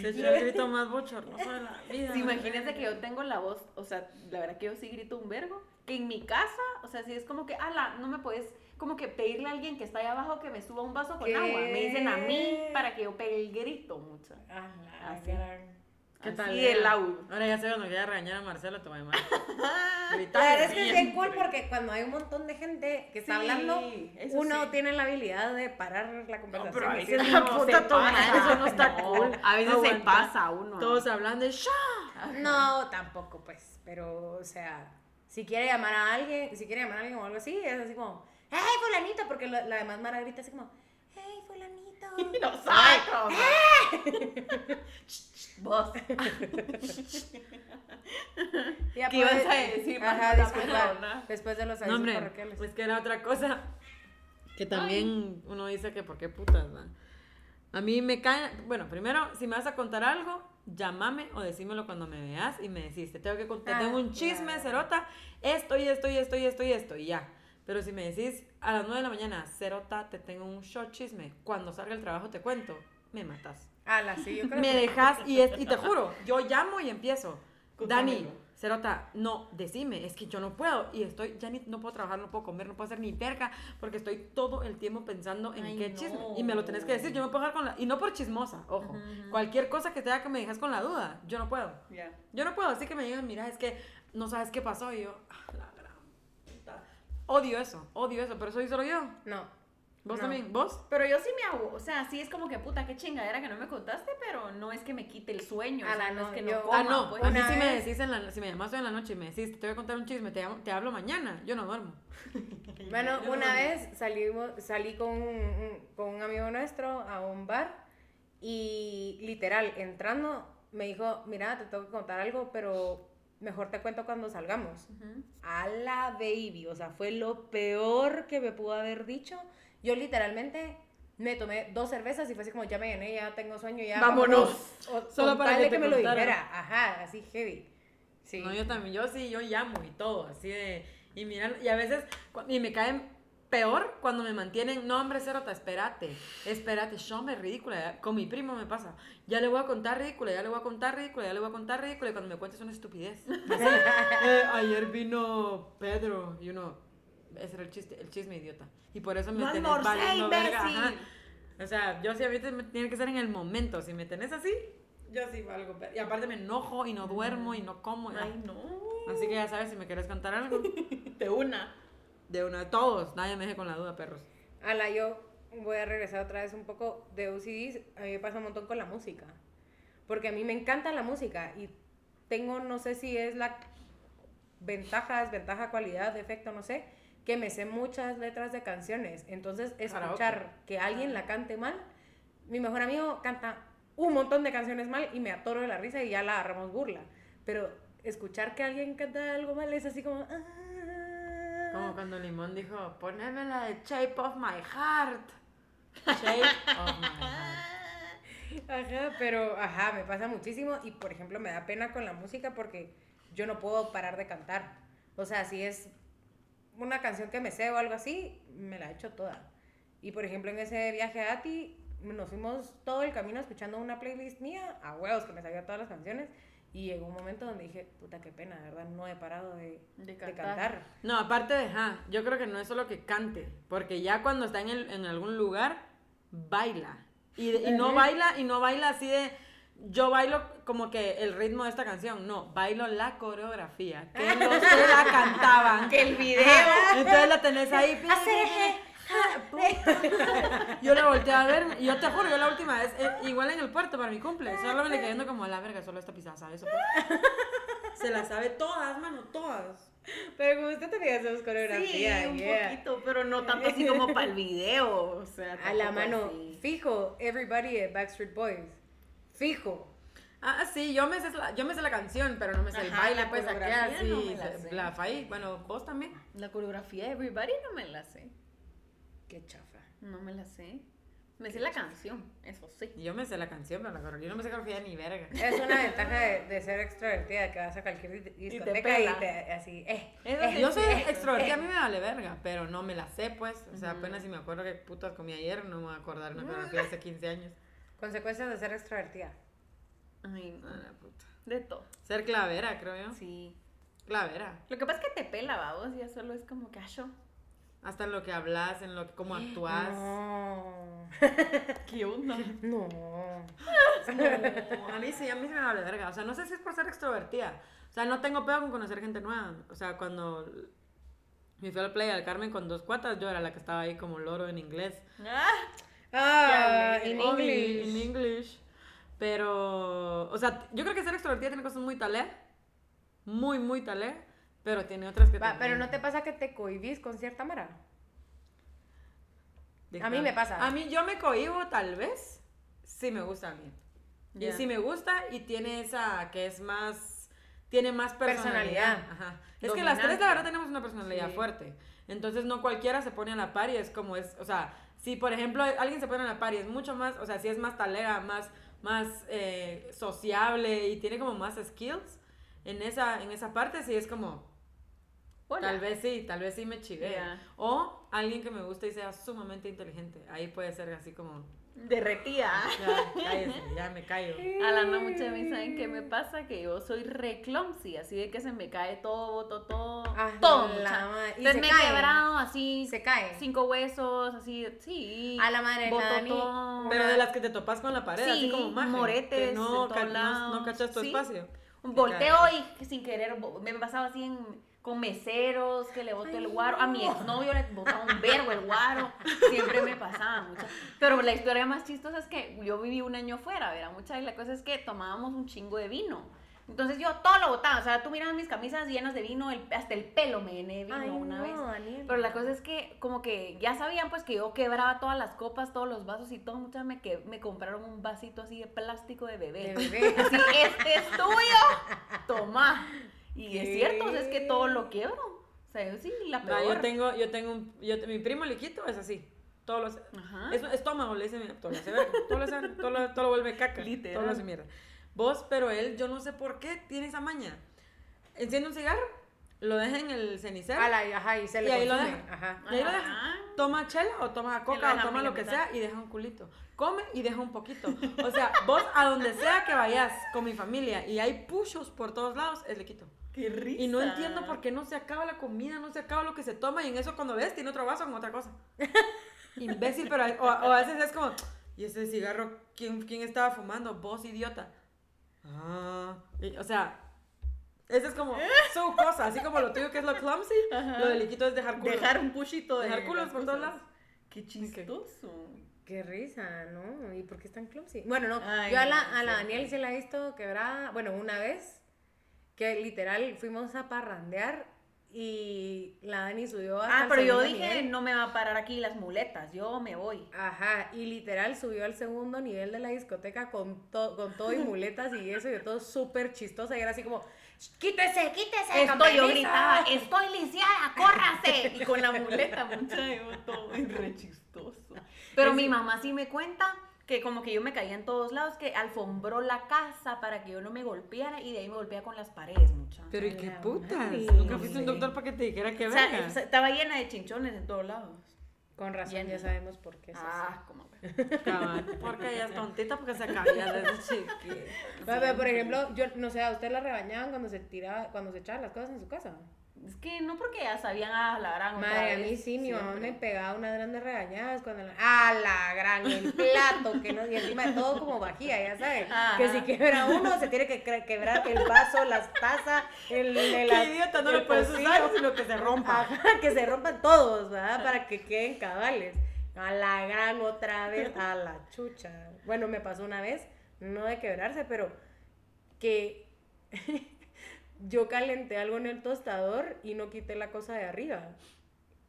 Se echó el grito más bochornoso de la vida. Sí, imagínense que yo tengo la voz, o sea, la verdad que yo sí grito un vergo. Que en mi casa, o sea, si es como que, ala, no me puedes como que pedirle a alguien que está ahí abajo que me suba un vaso con ¿Qué? agua. Me dicen a mí para que yo pegue el grito, mucha. ah, la Así. gran- ¿Qué Así tal? de Lea? loud. Ahora ya sé cuando quiera regañar a Marcelo, te voy a llamar. La verdad es que es bien cool porque cuando hay un montón de gente que está Sí, hablando, uno sí. tiene la habilidad de parar la No, conversación. pero a y veces No, puta se pasa. eso no está No, cool. A veces se pasa uno. Todos hablando de ¡Shah! No, tampoco, pues. Pero, o sea, si quiere llamar a alguien, si quiere llamar a alguien o algo así, es así como, ¡Hey, fulanito! Porque la, la demás Mara grita así como, ¡Hey, fulanito! Nosotros. Vos. Ya ¿Qué ibas a decir, Ajá, disculpa. Después de los No, avisos hombre, parroquiales. pues que era otra cosa que también uno dice que por qué putas. A mí me cae, bueno, primero, si me vas a contar algo, llámame o decímelo cuando me veas y me decís, te tengo que contar, Ah, tengo un chisme, claro. cerota, esto y esto y esto y esto y esto y ya. Pero si me decís a las 9 de la mañana, cerota, te tengo un short chisme, cuando salga el trabajo te cuento, me matas. Ala, sí, yo creo Me que- dejas y, es- y te juro, yo llamo y empiezo. Dani. Cerota, no, decime, es que yo no puedo y estoy, ya ni, no puedo trabajar, no puedo comer, no puedo hacer ni perca porque estoy todo el tiempo pensando en Ay, qué no. chisme. Y me lo tenés que decir, yo no puedo dejar con la, y no por chismosa, ojo, Ujú, ujú. cualquier cosa que te haga que me dejas con la duda, yo no puedo. Ya. Yo no puedo, así que me digan, mira, es que no sabes qué pasó y yo, ah. Odio eso, odio eso, pero soy solo yo. No. ¿Vos No. también? ¿Vos? Pero yo sí me hago, o sea, sí es como que puta, qué chingadera que no me contaste, pero no es que me quite el sueño, o sea, Ala, no, no, es que no yo- coma, ah, no, pues. a mí si me decís, en la, si me llamas hoy en la noche y me decís, te voy a contar un chisme, te, llamo- te hablo mañana, yo no duermo. Bueno, Yo una duermo. vez salimos, salí con un, un- con un amigo nuestro a un bar y literal, entrando, me dijo, mira, te tengo que contar algo, pero mejor te cuento cuando salgamos. A la baby, o sea, fue lo peor que me pudo haber dicho. Yo literalmente me tomé dos cervezas y fue así como, ya me llené, ya tengo sueño, ya Vámonos. O- Solo para que de te que me lo dijera. Ajá, así heavy. Sí. No, yo también, yo sí, yo llamo y todo, así de, y mira, y a veces, y me caen peor cuando me mantienen, no hombre, Cerota, espérate, espérate, yo me ridícula, con mi primo me pasa, ya le voy a contar ridícula, ya le voy a contar ridícula, ya le voy a contar ridícula, y cuando me cuentes una estupidez. Eh, ayer vino Pedro, y uno, ese era el chiste, el chisme idiota, y por eso me ¡No tenés valiendo verga, ajá. O sea, yo sí, a me tiene que ser en el momento, si me tenés así, yo sí valgo, y aparte me enojo, y no duermo, y no como, Ay, no. Así que ya sabes, si me quieres cantar algo, De una. De una de todos, nadie me deje con la duda, perros. Ala, yo voy a regresar otra vez un poco de OCDs. A mí me pasa un montón con la música. Porque a mí me encanta la música y tengo, no sé si es la ventaja, desventaja, cualidad, defecto, no sé, que me sé muchas letras de canciones. Entonces, escuchar que alguien la cante mal, mi mejor amigo canta un montón de canciones mal y me atoro de la risa y ya la agarramos burla. Pero escuchar que alguien canta algo mal es así como... ah. Como cuando Limón dijo, poneme la de Shape of My Heart. Shape of My Heart. Ajá, pero ajá, me pasa muchísimo y por ejemplo me da pena con la música porque yo no puedo parar de cantar. O sea, si es una canción que me sé o algo así, me la he hecho toda. Y por ejemplo en ese viaje a Ati nos fuimos todo el camino escuchando una playlist mía, a huevos que me sabía todas las canciones y llegó un momento donde dije, puta qué pena, de verdad no he parado de, De de cantar. cantar. No, aparte de, ja, yo creo que no es solo que cante, porque ya cuando está en, el- en algún lugar, baila. Y, de- y no baila, y no baila así de, yo bailo como que el ritmo de esta canción, no, bailo la coreografía, que los que la cantaban. Que el video. Ajá, Entonces la tenés ahí. Yo la volteé a ver y yo te juro, yo la última vez, eh, igual en el puerto para mi cumple, solo me le quedé viendo como a la verga, solo esta pisada, ¿sabes? Eso, pues. Se la sabe todas, mano, todas. Pero como usted tenía sus Sí, un yeah. poquito, pero no tanto así como para el video, o sea. A la mano, así. fijo, Everybody de Backstreet Boys. Fijo. Ah, sí, yo me sé la, yo me sé la canción, pero no me sé el Ajá, baile, la pues aquí coreografía así, no me la sé. la faí. Bueno, vos también. La coreografía de Everybody no me la sé. Qué chafa. No me la sé. Me sé la canción, eso sí. Yo me sé la canción, pero la coreografía no me sé coreografía ni verga. Es una ventaja de, de ser extrovertida, que vas a cualquier di- discoteca y pela. te, así, eh. Eh. Yo soy eh, extrovertida, a eh. mí me vale verga, pero no me la sé, pues. O sea, apenas si me acuerdo que putas comí ayer, no me voy a acordar una coreografía hace 15 años. Consecuencias de ser extrovertida. Ay, no. La puta. De todo. Ser clavera, creo yo. Sí. Clavera. Lo que pasa es que te pela, vamos, ya solo es como que. Hasta en lo que hablas, en lo que, cómo actúas. No. ¿Qué onda? No. No, a mí sí, a mí sí me vale verga. O sea, no sé si es por ser extrovertida. O sea, no tengo pedo con conocer gente nueva. O sea, cuando me fui al play al Carmen con dos cuatas, yo era la que estaba ahí como loro en inglés. Ah, Ah, alegre. in Obvio, English. In English. Pero, o sea, yo creo que ser extrovertida tiene cosas muy talé. Muy, muy talé. Pero tiene otras que Va, también. pero no te pasa que te cohibís con cierta mara. A mí me pasa. A mí yo me cohibo tal vez si me gusta a mí. Y Ya. si me gusta y tiene esa que es más tiene más personalidad. Personalidad. Ajá. Es que las tres la verdad tenemos una personalidad Sí. fuerte. Entonces no cualquiera se pone a la par y es como es, o sea, si por ejemplo alguien se pone a la par y es mucho más, o sea, si es más talera, más más eh, sociable y tiene como más skills en esa en esa parte sí es como hola. Tal vez sí, tal vez sí me chivé. Ya. O alguien que me guste y sea sumamente inteligente. Ahí puede ser así como, Derretida. ya, cállese, ya me callo. A la no muchas veces saben qué me pasa, que yo soy re clumsy, así de que se me cae todo, todo, todo, Ah, todo. la Entonces se me he cae. quebrado así, Se cae. cinco huesos, así, sí. A la madre, boto todo. Pero de las que te topas con la pared, así Sí, como maje, moretes que no, de ca- todos no, lados. no cachas tu Sí. espacio. Volteo y sin querer, me pasaba así en- con meseros, que le boto el guaro. A mi exnovio le botaba un verbo el guaro. Siempre me pasaba mucho. Pero la historia más chistosa es que yo viví un año fuera, ¿verdad? Mucha, y la cosa es que tomábamos un chingo de vino. Entonces yo todo lo botaba. O sea, tú mirabas mis camisas llenas de vino, el- hasta el pelo me llené de vino Ay, una no, vez. Daniel. Pero la cosa es que como que ya sabían pues que yo quebraba todas las copas, todos los vasos y todo. Muchas me, que, me compraron un vasito así de plástico de bebé. De bebé. Así, este es tuyo, toma. Y es ¿Qué? cierto, o sea, es que todo lo quiebro. O sea, yo sí, la peor. yo tengo, yo tengo un, yo, mi primo Liquito es así. Todos los, Ajá. es estómago, le dice mi todo lo hace todo lo hace todo lo, todo lo vuelve caca, Literal. todo lo hace mierda. Vos, pero él, yo no sé por qué tiene esa maña. Enciende un cigarro, lo deja en el cenicero. A la, ajá, y se le Y ahí lo deja. Ajá. Y ahí lo Ajá. deja. Toma chela o toma lo coca o toma lo que sea y deja un culito. Come y deja un poquito. O sea, vos a donde sea que vayas con mi familia y hay pushos por todos lalados, es le quito. Qué risa. Y no entiendo por qué no se acaba la comida, no se acaba lo que se toma y en eso cuando ves tiene otro vaso con otra cosa. Imbécil, pero o, o a veces es como, ¿y ese cigarro quién, quién estaba fumando? Vos, idiota. Ah, y, o sea, esa es como su cosa, así como lo tuyo que es lo clumsy, lo del liquito es dejar culo. Dejar un pushito de Dejar culos por todos lados. Qué chistoso. Qué risa, ¿no? ¿Y por qué es tan clumsy? Bueno, no, Ay, yo a la, a la siempre. Daniel se la he visto quebrada, bueno, una vez, que literal fuimos a parrandear y la Dani subió hasta Ah, el pero yo dije, nivel. no me va a parar aquí las muletas, yo me voy. Ajá, y literal subió al segundo nivel de la discoteca con, to- con todo y muletas y eso, y de todo súper chistosa, y era así como, quítese, quítese, Estoy, yo permiso". gritaba, estoy lisiada, córrase. Y con la muleta, mucha, yo todo es re chistoso. Pero mi mamá sí me cuenta que como que yo me caía en todos lados, que alfombró la casa para que yo no me golpeara y de ahí me golpeaba con las paredes, mucha. Pero ¿y qué La putas? Nunca fuiste un doctor para que te dijera que O sea, verga. o sea, estaba llena de chinchones en todos lados. Con razón, Llena. ya sabemos por qué es así. Ah, como Porque ella es tontita porque se cabía desde chiquita. No, pero, por ejemplo, yo no sé, a usted la regañaban cuando se tiraba, cuando se echaban las cosas en su casa. Es que no porque ya sabían a la gran otra Madre, a mí sí, mi mamá me pegaba unas grandes regañadas cuando la... ¡Ah, la gran! El plato, que no... Y encima de todo como vajilla, ya sabes. Ajá. Que si quebra uno, se tiene que quebrar el vaso, las tazas, el... el Qué idiota, no lo puedes usar sino que se rompa. Ajá, que se rompan todos, ¿verdad? Para que queden cabales. A la gran otra vez, a la chucha. Bueno, me pasó una vez, no de quebrarse, pero que yo calenté algo en el tostador y no quité la cosa de arriba.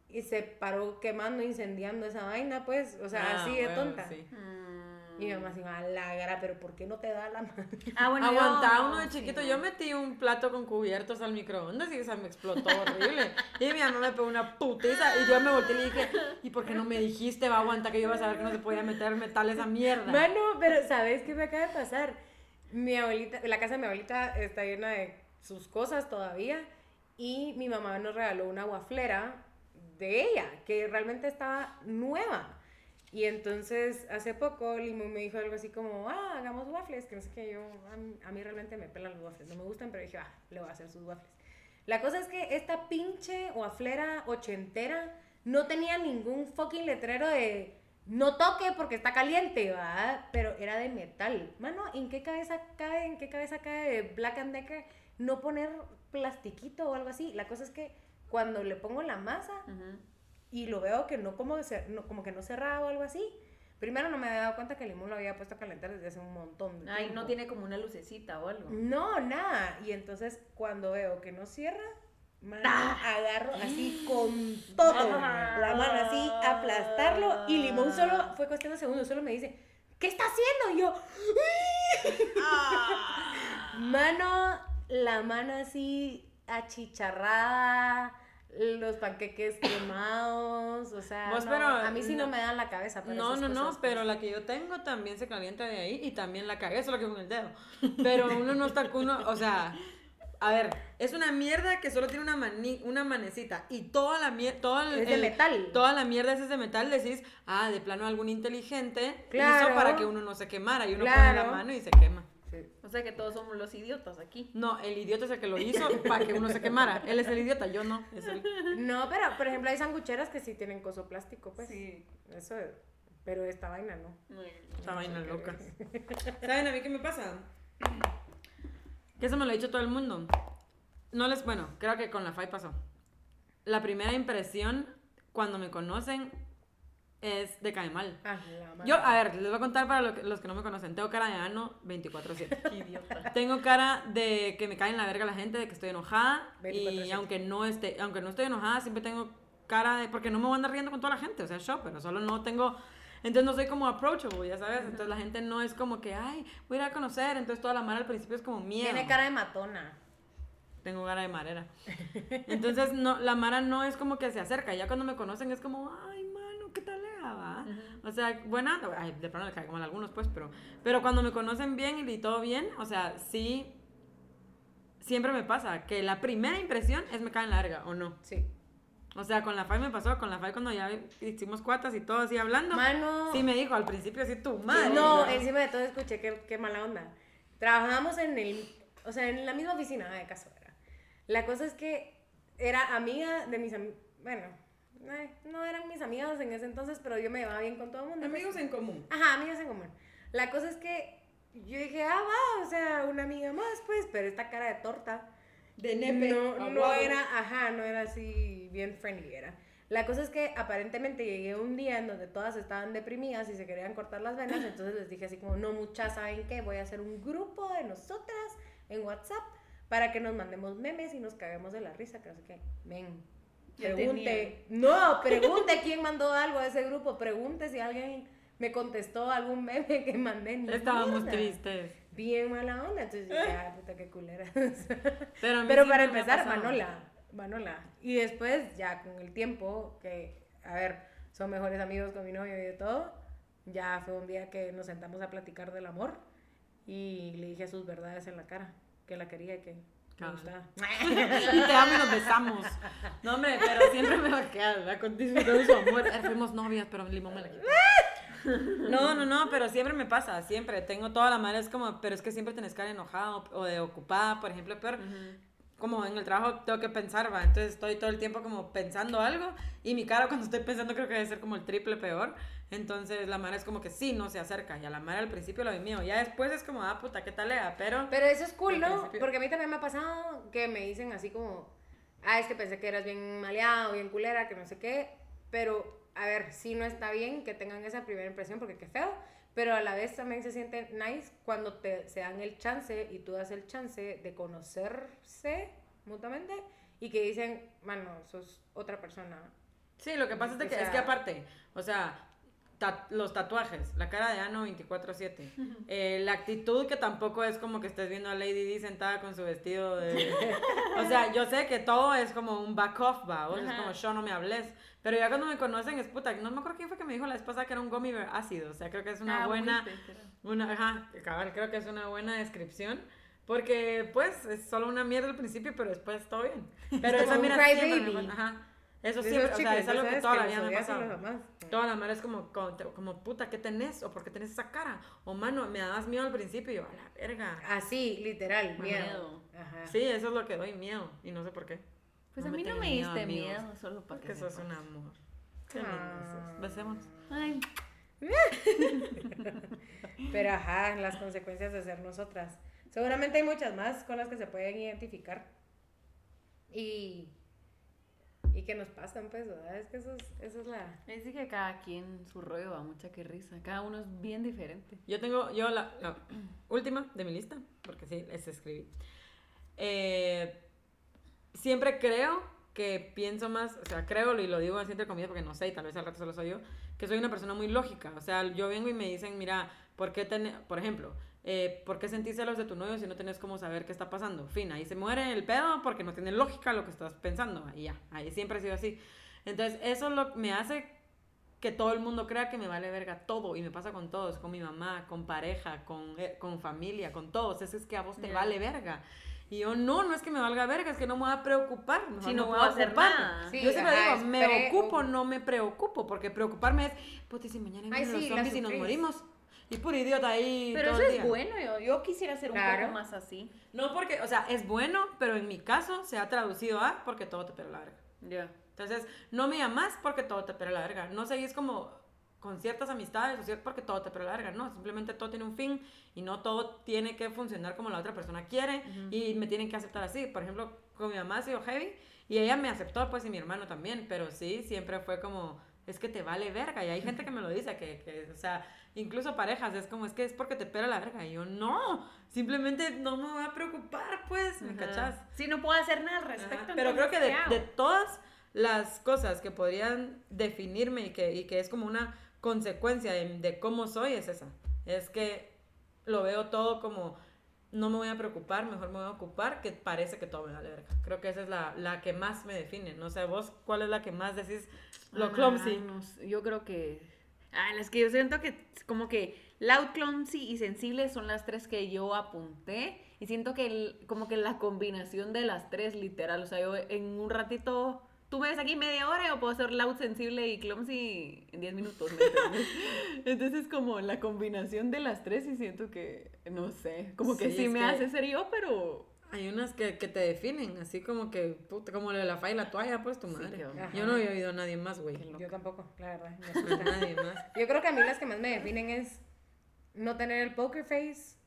Y se paró quemando, incendiando esa vaina, pues, o sea, Ah, así de tonta. sí. Mm, Y mi mamá así, a la gra, pero ¿por qué no te da la mano? Ah, bueno, yo- Aguantaba uno de chiquito. Yo metí un plato con cubiertos al microondas y se me explotó horrible. Y mi mamá me pegó una putiza y yo me volteé y le dije, ¿y por qué no me dijiste, va a aguantar que yo iba a saber que no se podía meter metal a esa mierda? Mano, pero ¿sabes qué me acaba de pasar? Mi abuelita, la casa de mi abuelita está llena de sus cosas todavía y mi mamá nos regaló una guaflera de ella, que realmente estaba nueva. Y entonces hace poco Limón me dijo algo así como, ah, hagamos waffles, que no sé qué, yo, a mí, realmente me pelan los waffles, no me gustan, pero dije, ah, le voy a hacer sus waffles. La cosa es que esta pinche waflera ochentera no tenía ningún fucking letrero de no toque porque está caliente, ¿verdad? Pero era de metal. Mano, ¿en qué cabeza cae, en qué cabeza cae de Black and Decker no poner plastiquito o algo así? La cosa es que cuando le pongo la masa y lo veo que no como, no, como que no cerraba o algo así, primero no me había dado cuenta que el limón lo había puesto a calentar desde hace un montón de Ay, tiempo. no tiene como una lucecita o algo. No, nada. Y entonces cuando veo que no cierra, mano, Ah. agarro así con todo. La mano así, aplastarlo. Y Limón solo, fue cuestión de segundos, solo me dice, ¿qué está haciendo? Y yo, mano, la mano así achicharrada. Los panqueques quemados, o sea, Vos, no, pero, a mí sí no, no- me dan la cabeza. para No, no, no, pero pues. la que yo tengo también se calienta de ahí y también la cagué, solo que con el dedo. Pero uno no está con uno, o sea, a ver, es una mierda que solo tiene una, mani- una manecita y toda la mierda, todo el- Es de el- metal. Toda la mierda es de metal, decís, ah, de plano algún inteligente Claro. hizo para que uno no se quemara y uno pone la mano y se quema. Sí. O sea que todos somos los idiotas aquí. No, el idiota es el que lo hizo para que uno se quemara. Él es el idiota, yo no. Es el... No, pero por ejemplo hay sangucheras que sí tienen coso plástico, pues. Sí. Eso, pero esta vaina no. Esta vaina loca. ¿Saben a mí qué me pasa? Que eso me lo ha dicho todo el mundo. No les, bueno, creo que con la FAI pasó. La primera impresión cuando me conocen es de cae mal. Ah, la. Yo, a ver, les voy a contar para que- los que no me conocen. Tengo cara de ano 24-7. Idiota. Tengo cara de que me cae en la verga la gente, de que estoy enojada. Y 24/7. aunque no, esté, aunque no estoy enojada, siempre tengo cara de... Porque no me voy a andar riendo con toda la gente, o sea, yo, pero solo no tengo... Entonces no soy como approachable, ya sabes. Entonces la gente no es como que, ay, voy a ir a conocer. Entonces toda la mara al principio es como miedo. Tiene cara de matona. Tengo cara de marera. Entonces no, la mara no es como que se acerca. Ya cuando me conocen es como, ay, mano, ¿qué tal le va? O sea, buena, ay, de pronto le cae como a algunos, pues, pero, pero cuando me conocen bien y todo bien, o sea, sí, siempre me pasa que la primera impresión es me cae en la verga, ¿o no? Sí. O sea, con la FAI me pasó, con la FAI cuando ya hicimos cuatas y todo así hablando. Mano. Sí me dijo al principio así tu madre. no, encima de todo escuché qué, qué mala onda. Trabajamos en el, o sea, en la misma oficina de caso era. La cosa es que era amiga de mis amigos, bueno, eh, no eran mis amigas en ese entonces, pero yo me llevaba bien con todo el mundo. Amigos en común. Ajá, amigas en común. La cosa es que yo dije, ah, va, o sea, una amiga más, pues, pero esta cara de torta. De nepe. No, no era, ajá, no era así bien friendly, era. La cosa es que aparentemente llegué un día en donde todas estaban deprimidas y se querían cortar las venas, entonces les dije así como, no, muchas, ¿saben qué? Voy a hacer un grupo de nosotras en WhatsApp para que nos mandemos memes y nos caguemos de la risa, que no sé qué. Ven, pregunte, no, pregunte quién mandó algo a ese grupo, pregunte si alguien me contestó algún meme que mandé. ni Estábamos mierda. tristes. Bien mala onda, entonces dije, ah, puta, qué culera. Pero, Pero sí para empezar. Manola, Manola. Y después, ya con el tiempo, que, a ver, son mejores amigos con mi novio y de todo, ya fue un día que nos sentamos a platicar del amor y le dije sus verdades en la cara, que la quería y que Cabal. Y te amo y nos besamos. No, hombre, pero siempre me va a quedar, ¿verdad? Con disfrutando su amor. Eh, Fuimos novias, pero Limón me la quitó. No, no, no, pero siempre me pasa, siempre. Tengo toda la madre, es como, pero es que siempre tenés cara enojada o, o de ocupada, por ejemplo, peor. Como en el trabajo tengo que pensar, va. Entonces estoy todo el tiempo como pensando algo y mi cara cuando estoy pensando creo que debe ser como el triple peor. Entonces la madre es como que sí, no se acerca. Y a la madre al principio lo vi mío. Ya después es como, ah, puta, ¿qué tal era? Pero. Pero eso es cool, ¿no? principio- Porque a mí también me ha pasado que me dicen así como, ah, es que pensé que eras bien maleado, bien culera, que no sé qué. Pero, a ver, sí no está bien que tengan esa primera impresión porque qué feo. Pero a la vez también se siente nice cuando te, se dan el chance y tú das el chance de conocerse mutuamente y que dicen, mano, sos otra persona. Sí, lo que pasa es, O que, es que aparte, o sea, ta- los tatuajes, la cara de Ano 24-7. Eh, la actitud que tampoco es como que estés viendo a Lady D sentada con su vestido de... o sea, yo sé que todo es como un back off, va, vos es Ajá. como yo no me hables. Pero ya cuando me conocen es puta, no me acuerdo quién fue que me dijo la vez pasada que era un gummy bear ácido. O sea, creo que es una Ah, buena... Una, ajá, cabal, creo que es una buena descripción. Porque, pues, es solo una mierda al principio, pero después todo bien. Pero esa siempre pasa- Ajá. Eso esos o sea, es algo que toda la vida me ha pasado. Toda la mara es como, como, como, puta, ¿qué tenés? ¿O por qué tenés esa cara? O, mano, me dabas miedo al principio y yo, a la verga. Así, literal, miedo. Miedo. Ajá. Sí, eso es lo que doy miedo. Y no sé por qué. Pues No a mí no me miedo, diste amigos. miedo, solo para que Porque sos sepas. un amor. Qué lindo Ah. sos. Besémonos. Ay, Pero ajá, las consecuencias de ser nosotras. Seguramente hay muchas más con las que se pueden identificar. Y, y que nos pasan, pues, ¿verdad? Es que eso es, eso es la... es que cada quien su rollo va mucha que risa. Cada uno es bien diferente. Yo tengo, yo la, la última de mi lista, porque sí, les escribí. Eh, siempre creo que pienso más, o sea, creo y lo digo así entre comillas porque no sé y tal vez al rato solo soy yo, que soy una persona muy lógica. O sea, yo vengo y me dicen, mira, ¿por qué ten- por ejemplo, eh, ¿por qué sentís celos de tu novio si no tenés cómo saber qué está pasando? Fin, ahí se muere el pedo porque no tiene lógica lo que estás pensando. Y ya, ahí siempre ha sido así. Entonces, eso lo, me hace que todo el mundo crea que me vale verga todo y me pasa con todos, con mi mamá, con pareja, con, eh, con familia, con todos. Eso es que a vos te vale verga. Y yo, no, no es que me valga verga, es que no me voy a preocupar. mejor Si no me puedo voy a hacer ocupar. nada. Sí, yo siempre ajá, digo, es me ocupo, no me preocupo, porque preocuparme es, y si mañana vienen sí, los la zombies y nos morimos. Y puro idiota ahí Pero todo eso el es día. bueno. Yo, yo quisiera ser un Claro. poco más así. No porque, o sea, es bueno, pero en mi caso se ha traducido a porque todo te pela la verga. Ya. Entonces, no me llamas porque todo te pela la verga. No seguís como con ciertas amistades o cier- porque todo te pela la verga. No, simplemente todo tiene un fin y no todo tiene que funcionar como la otra persona quiere y me tienen que aceptar así. Por ejemplo, con mi mamá ha sido heavy y ella me aceptó, pues, y mi hermano también. Pero sí, siempre fue como, es que te vale verga. Y hay gente que me lo dice, que, que, o sea, incluso parejas, es como, es que es porque te pela la verga. Y yo, no, simplemente no me voy a preocupar, pues, ¿me Ajá. cachas? Si no puedo hacer nada al respecto. Pero creo que ¿qué de, de todas las cosas que podrían definirme y que, y que es como una consecuencia de, de cómo soy es esa. Es que lo veo todo como no me voy a preocupar, mejor me voy a ocupar, que parece que todo me vale verga. Creo que esa es la, la que más me define. No sé, vos, ¿cuál es la que más decís lo Ah, clumsy? no yo creo que. Ah, es que yo siento que como que loud, clumsy y sensible son las tres que yo apunté. Y siento que el- como que la combinación de las tres, literal. O sea, yo en un ratito. Tú me ves aquí media hora yo puedo ser loud, sensible y clumsy en 10 minutos. ¿me entiendes? Entonces, como la combinación de las tres, y siento que. No sé. Como que Sí, me que- hace ser yo, pero. Hay unas que, que te definen, así como que, puta, como lo de la fa y la toalla, pues tu madre. Yo no había oído a nadie más, güey. Yo tampoco, la verdad. me A asusta. nadie más. Yo creo que a mí las que más me definen es no tener el poker face.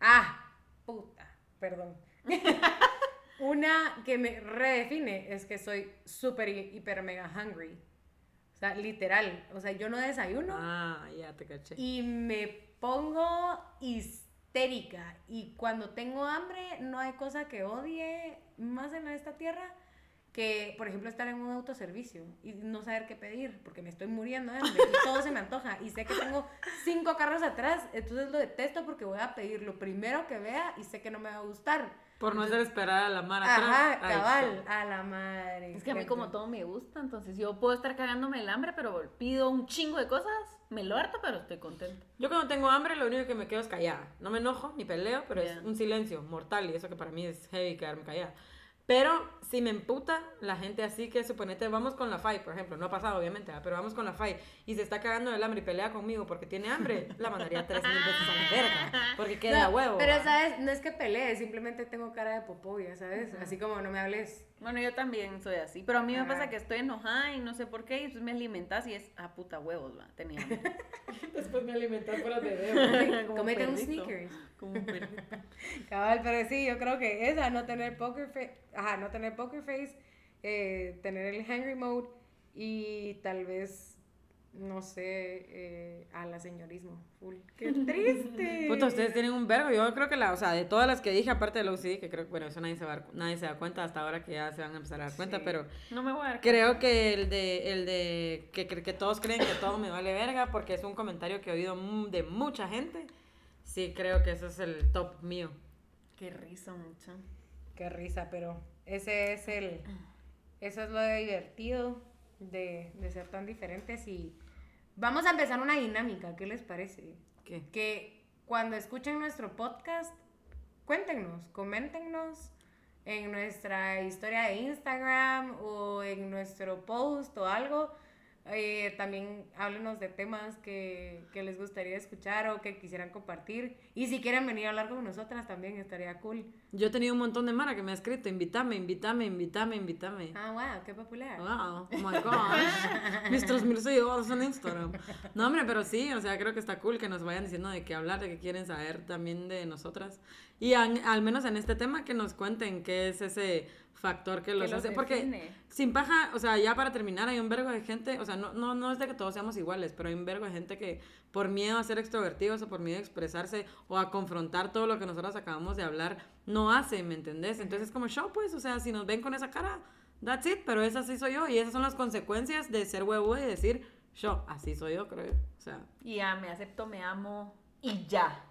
Ah, puta, perdón. Una que me redefine es que soy súper hi- hiper mega hungry. O sea, literal. O sea, yo no desayuno Ah, ya te caché. y me pongo histérica. Y cuando tengo hambre, no hay cosa que odie más en esta tierra que, por ejemplo, estar en un autoservicio y no saber qué pedir, porque me estoy muriendo de hambre y todo se me antoja. Y sé que tengo cinco carros atrás, entonces lo detesto porque voy a pedir lo primero que vea y sé que no me va a gustar. Por no hacer esperar a la mar Ajá, cabal, a la madre. Es que a mí como todo me gusta, entonces yo puedo estar cagándome el hambre, pero pido un chingo de cosas, me lo harto, pero estoy contenta. Yo cuando tengo hambre lo único que me quedo es callada. No me enojo ni peleo, pero es un silencio mortal y eso que para mí es heavy quedarme callada. Pero si me emputa la gente así que suponete, vamos con la FAI, por ejemplo, no ha pasado obviamente, ¿verdad? pero vamos con la FAI y se está cagando del hambre y pelea conmigo porque tiene hambre, la mandaría tres mil veces a la verga, porque queda No, huevo. Pero, ¿va? ¿sabes? No es que pelee, simplemente tengo cara de popó, ya sabes. Así como no me hables. Bueno, yo también soy así, pero a mí me Ajá. pasa que estoy enojada y no sé por qué, y me alimentas y es a puta huevos, va, tenía. Después me alimentas por las de Como Comete un sneakers. Como un perrito. Cabal, pero sí, yo creo que esa, no tener poker face, ajá, no tener poker face, eh, tener el hungry mode y tal vez no sé, eh, a la señorismo. Full. ¡Qué triste! Puta, ustedes tienen un vergo. Yo creo que la, o sea, de todas las que dije, aparte de la OCD, que creo que, bueno, eso nadie se, va nadie se da cuenta hasta ahora que ya se van a empezar a dar cuenta, Sí. pero No me voy a dar creo que el de, el de, que, que, que todos creen que todo me vale verga, porque es un comentario que he oído de mucha gente. Sí, creo que ese es el top mío. Qué risa, mucha. Qué risa, pero ese es el. Eso es lo divertido de, de ser tan diferentes. Y vamos a empezar una dinámica. ¿Qué les parece? ¿Qué? Que cuando escuchen nuestro podcast, cuéntenos, coméntenos en nuestra historia de Instagram o en nuestro post o algo. Eh, también háblenos de temas que, que les gustaría escuchar o que quisieran compartir. Y si quieren venir a hablar con nosotras, también estaría cool. Yo he tenido un montón de mara que me ha escrito, invítame, invítame, invítame, invítame. Ah, wow, qué popular. Wow, oh my gosh. Mis 3000 seguidores en Instagram. No, hombre, pero sí, o sea, creo que está cool que nos vayan diciendo de qué hablar, de qué quieren saber también de nosotras. Y an- al menos en este tema que nos cuenten qué es ese factor que los los hace. Porque sin paja, o sea, ya para terminar, hay un vergo de gente, o sea, no, no, no es de que todos seamos iguales, pero hay un vergo de gente que por miedo a ser extrovertidos o por miedo a expresarse o a confrontar todo lo que nosotros acabamos de hablar, no hace, ¿me entendés? Entonces es como show, pues, o sea, si nos ven con esa cara, that's it, pero esa sí soy yo y esas son las consecuencias de ser huevo y decir, yo, así soy yo, creo yo. O sea, Y ya, me acepto, me amo y ya.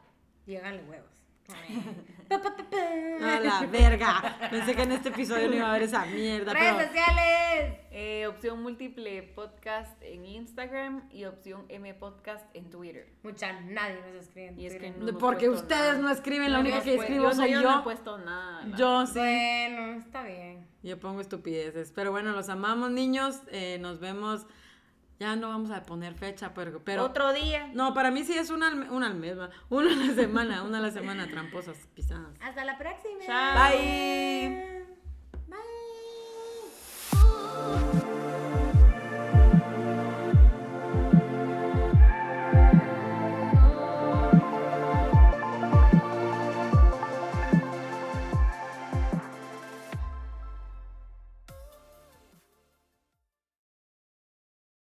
Lléganle huevos. A la verga. Pensé que en este episodio no iba a haber esa mierda, Redes pero... sociales. Eh, opción múltiple podcast en Instagram y opción M podcast en Twitter. Mucha, nadie nos escribe. en Y es que Twitter. no hemos Porque ustedes nada. no escriben, la No única que escribo yo, soy yo. yo. no he puesto nada. la- Yo sí. Bueno, está bien. Yo pongo estupideces. Pero bueno, los amamos, niños. Eh, nos vemos. Ya no vamos a poner fecha, pero. pero Otro día. No, para mí sí es una una al mes. Una a la semana, una a la semana, tramposas, pisadas. Hasta la próxima. Chao. Bye.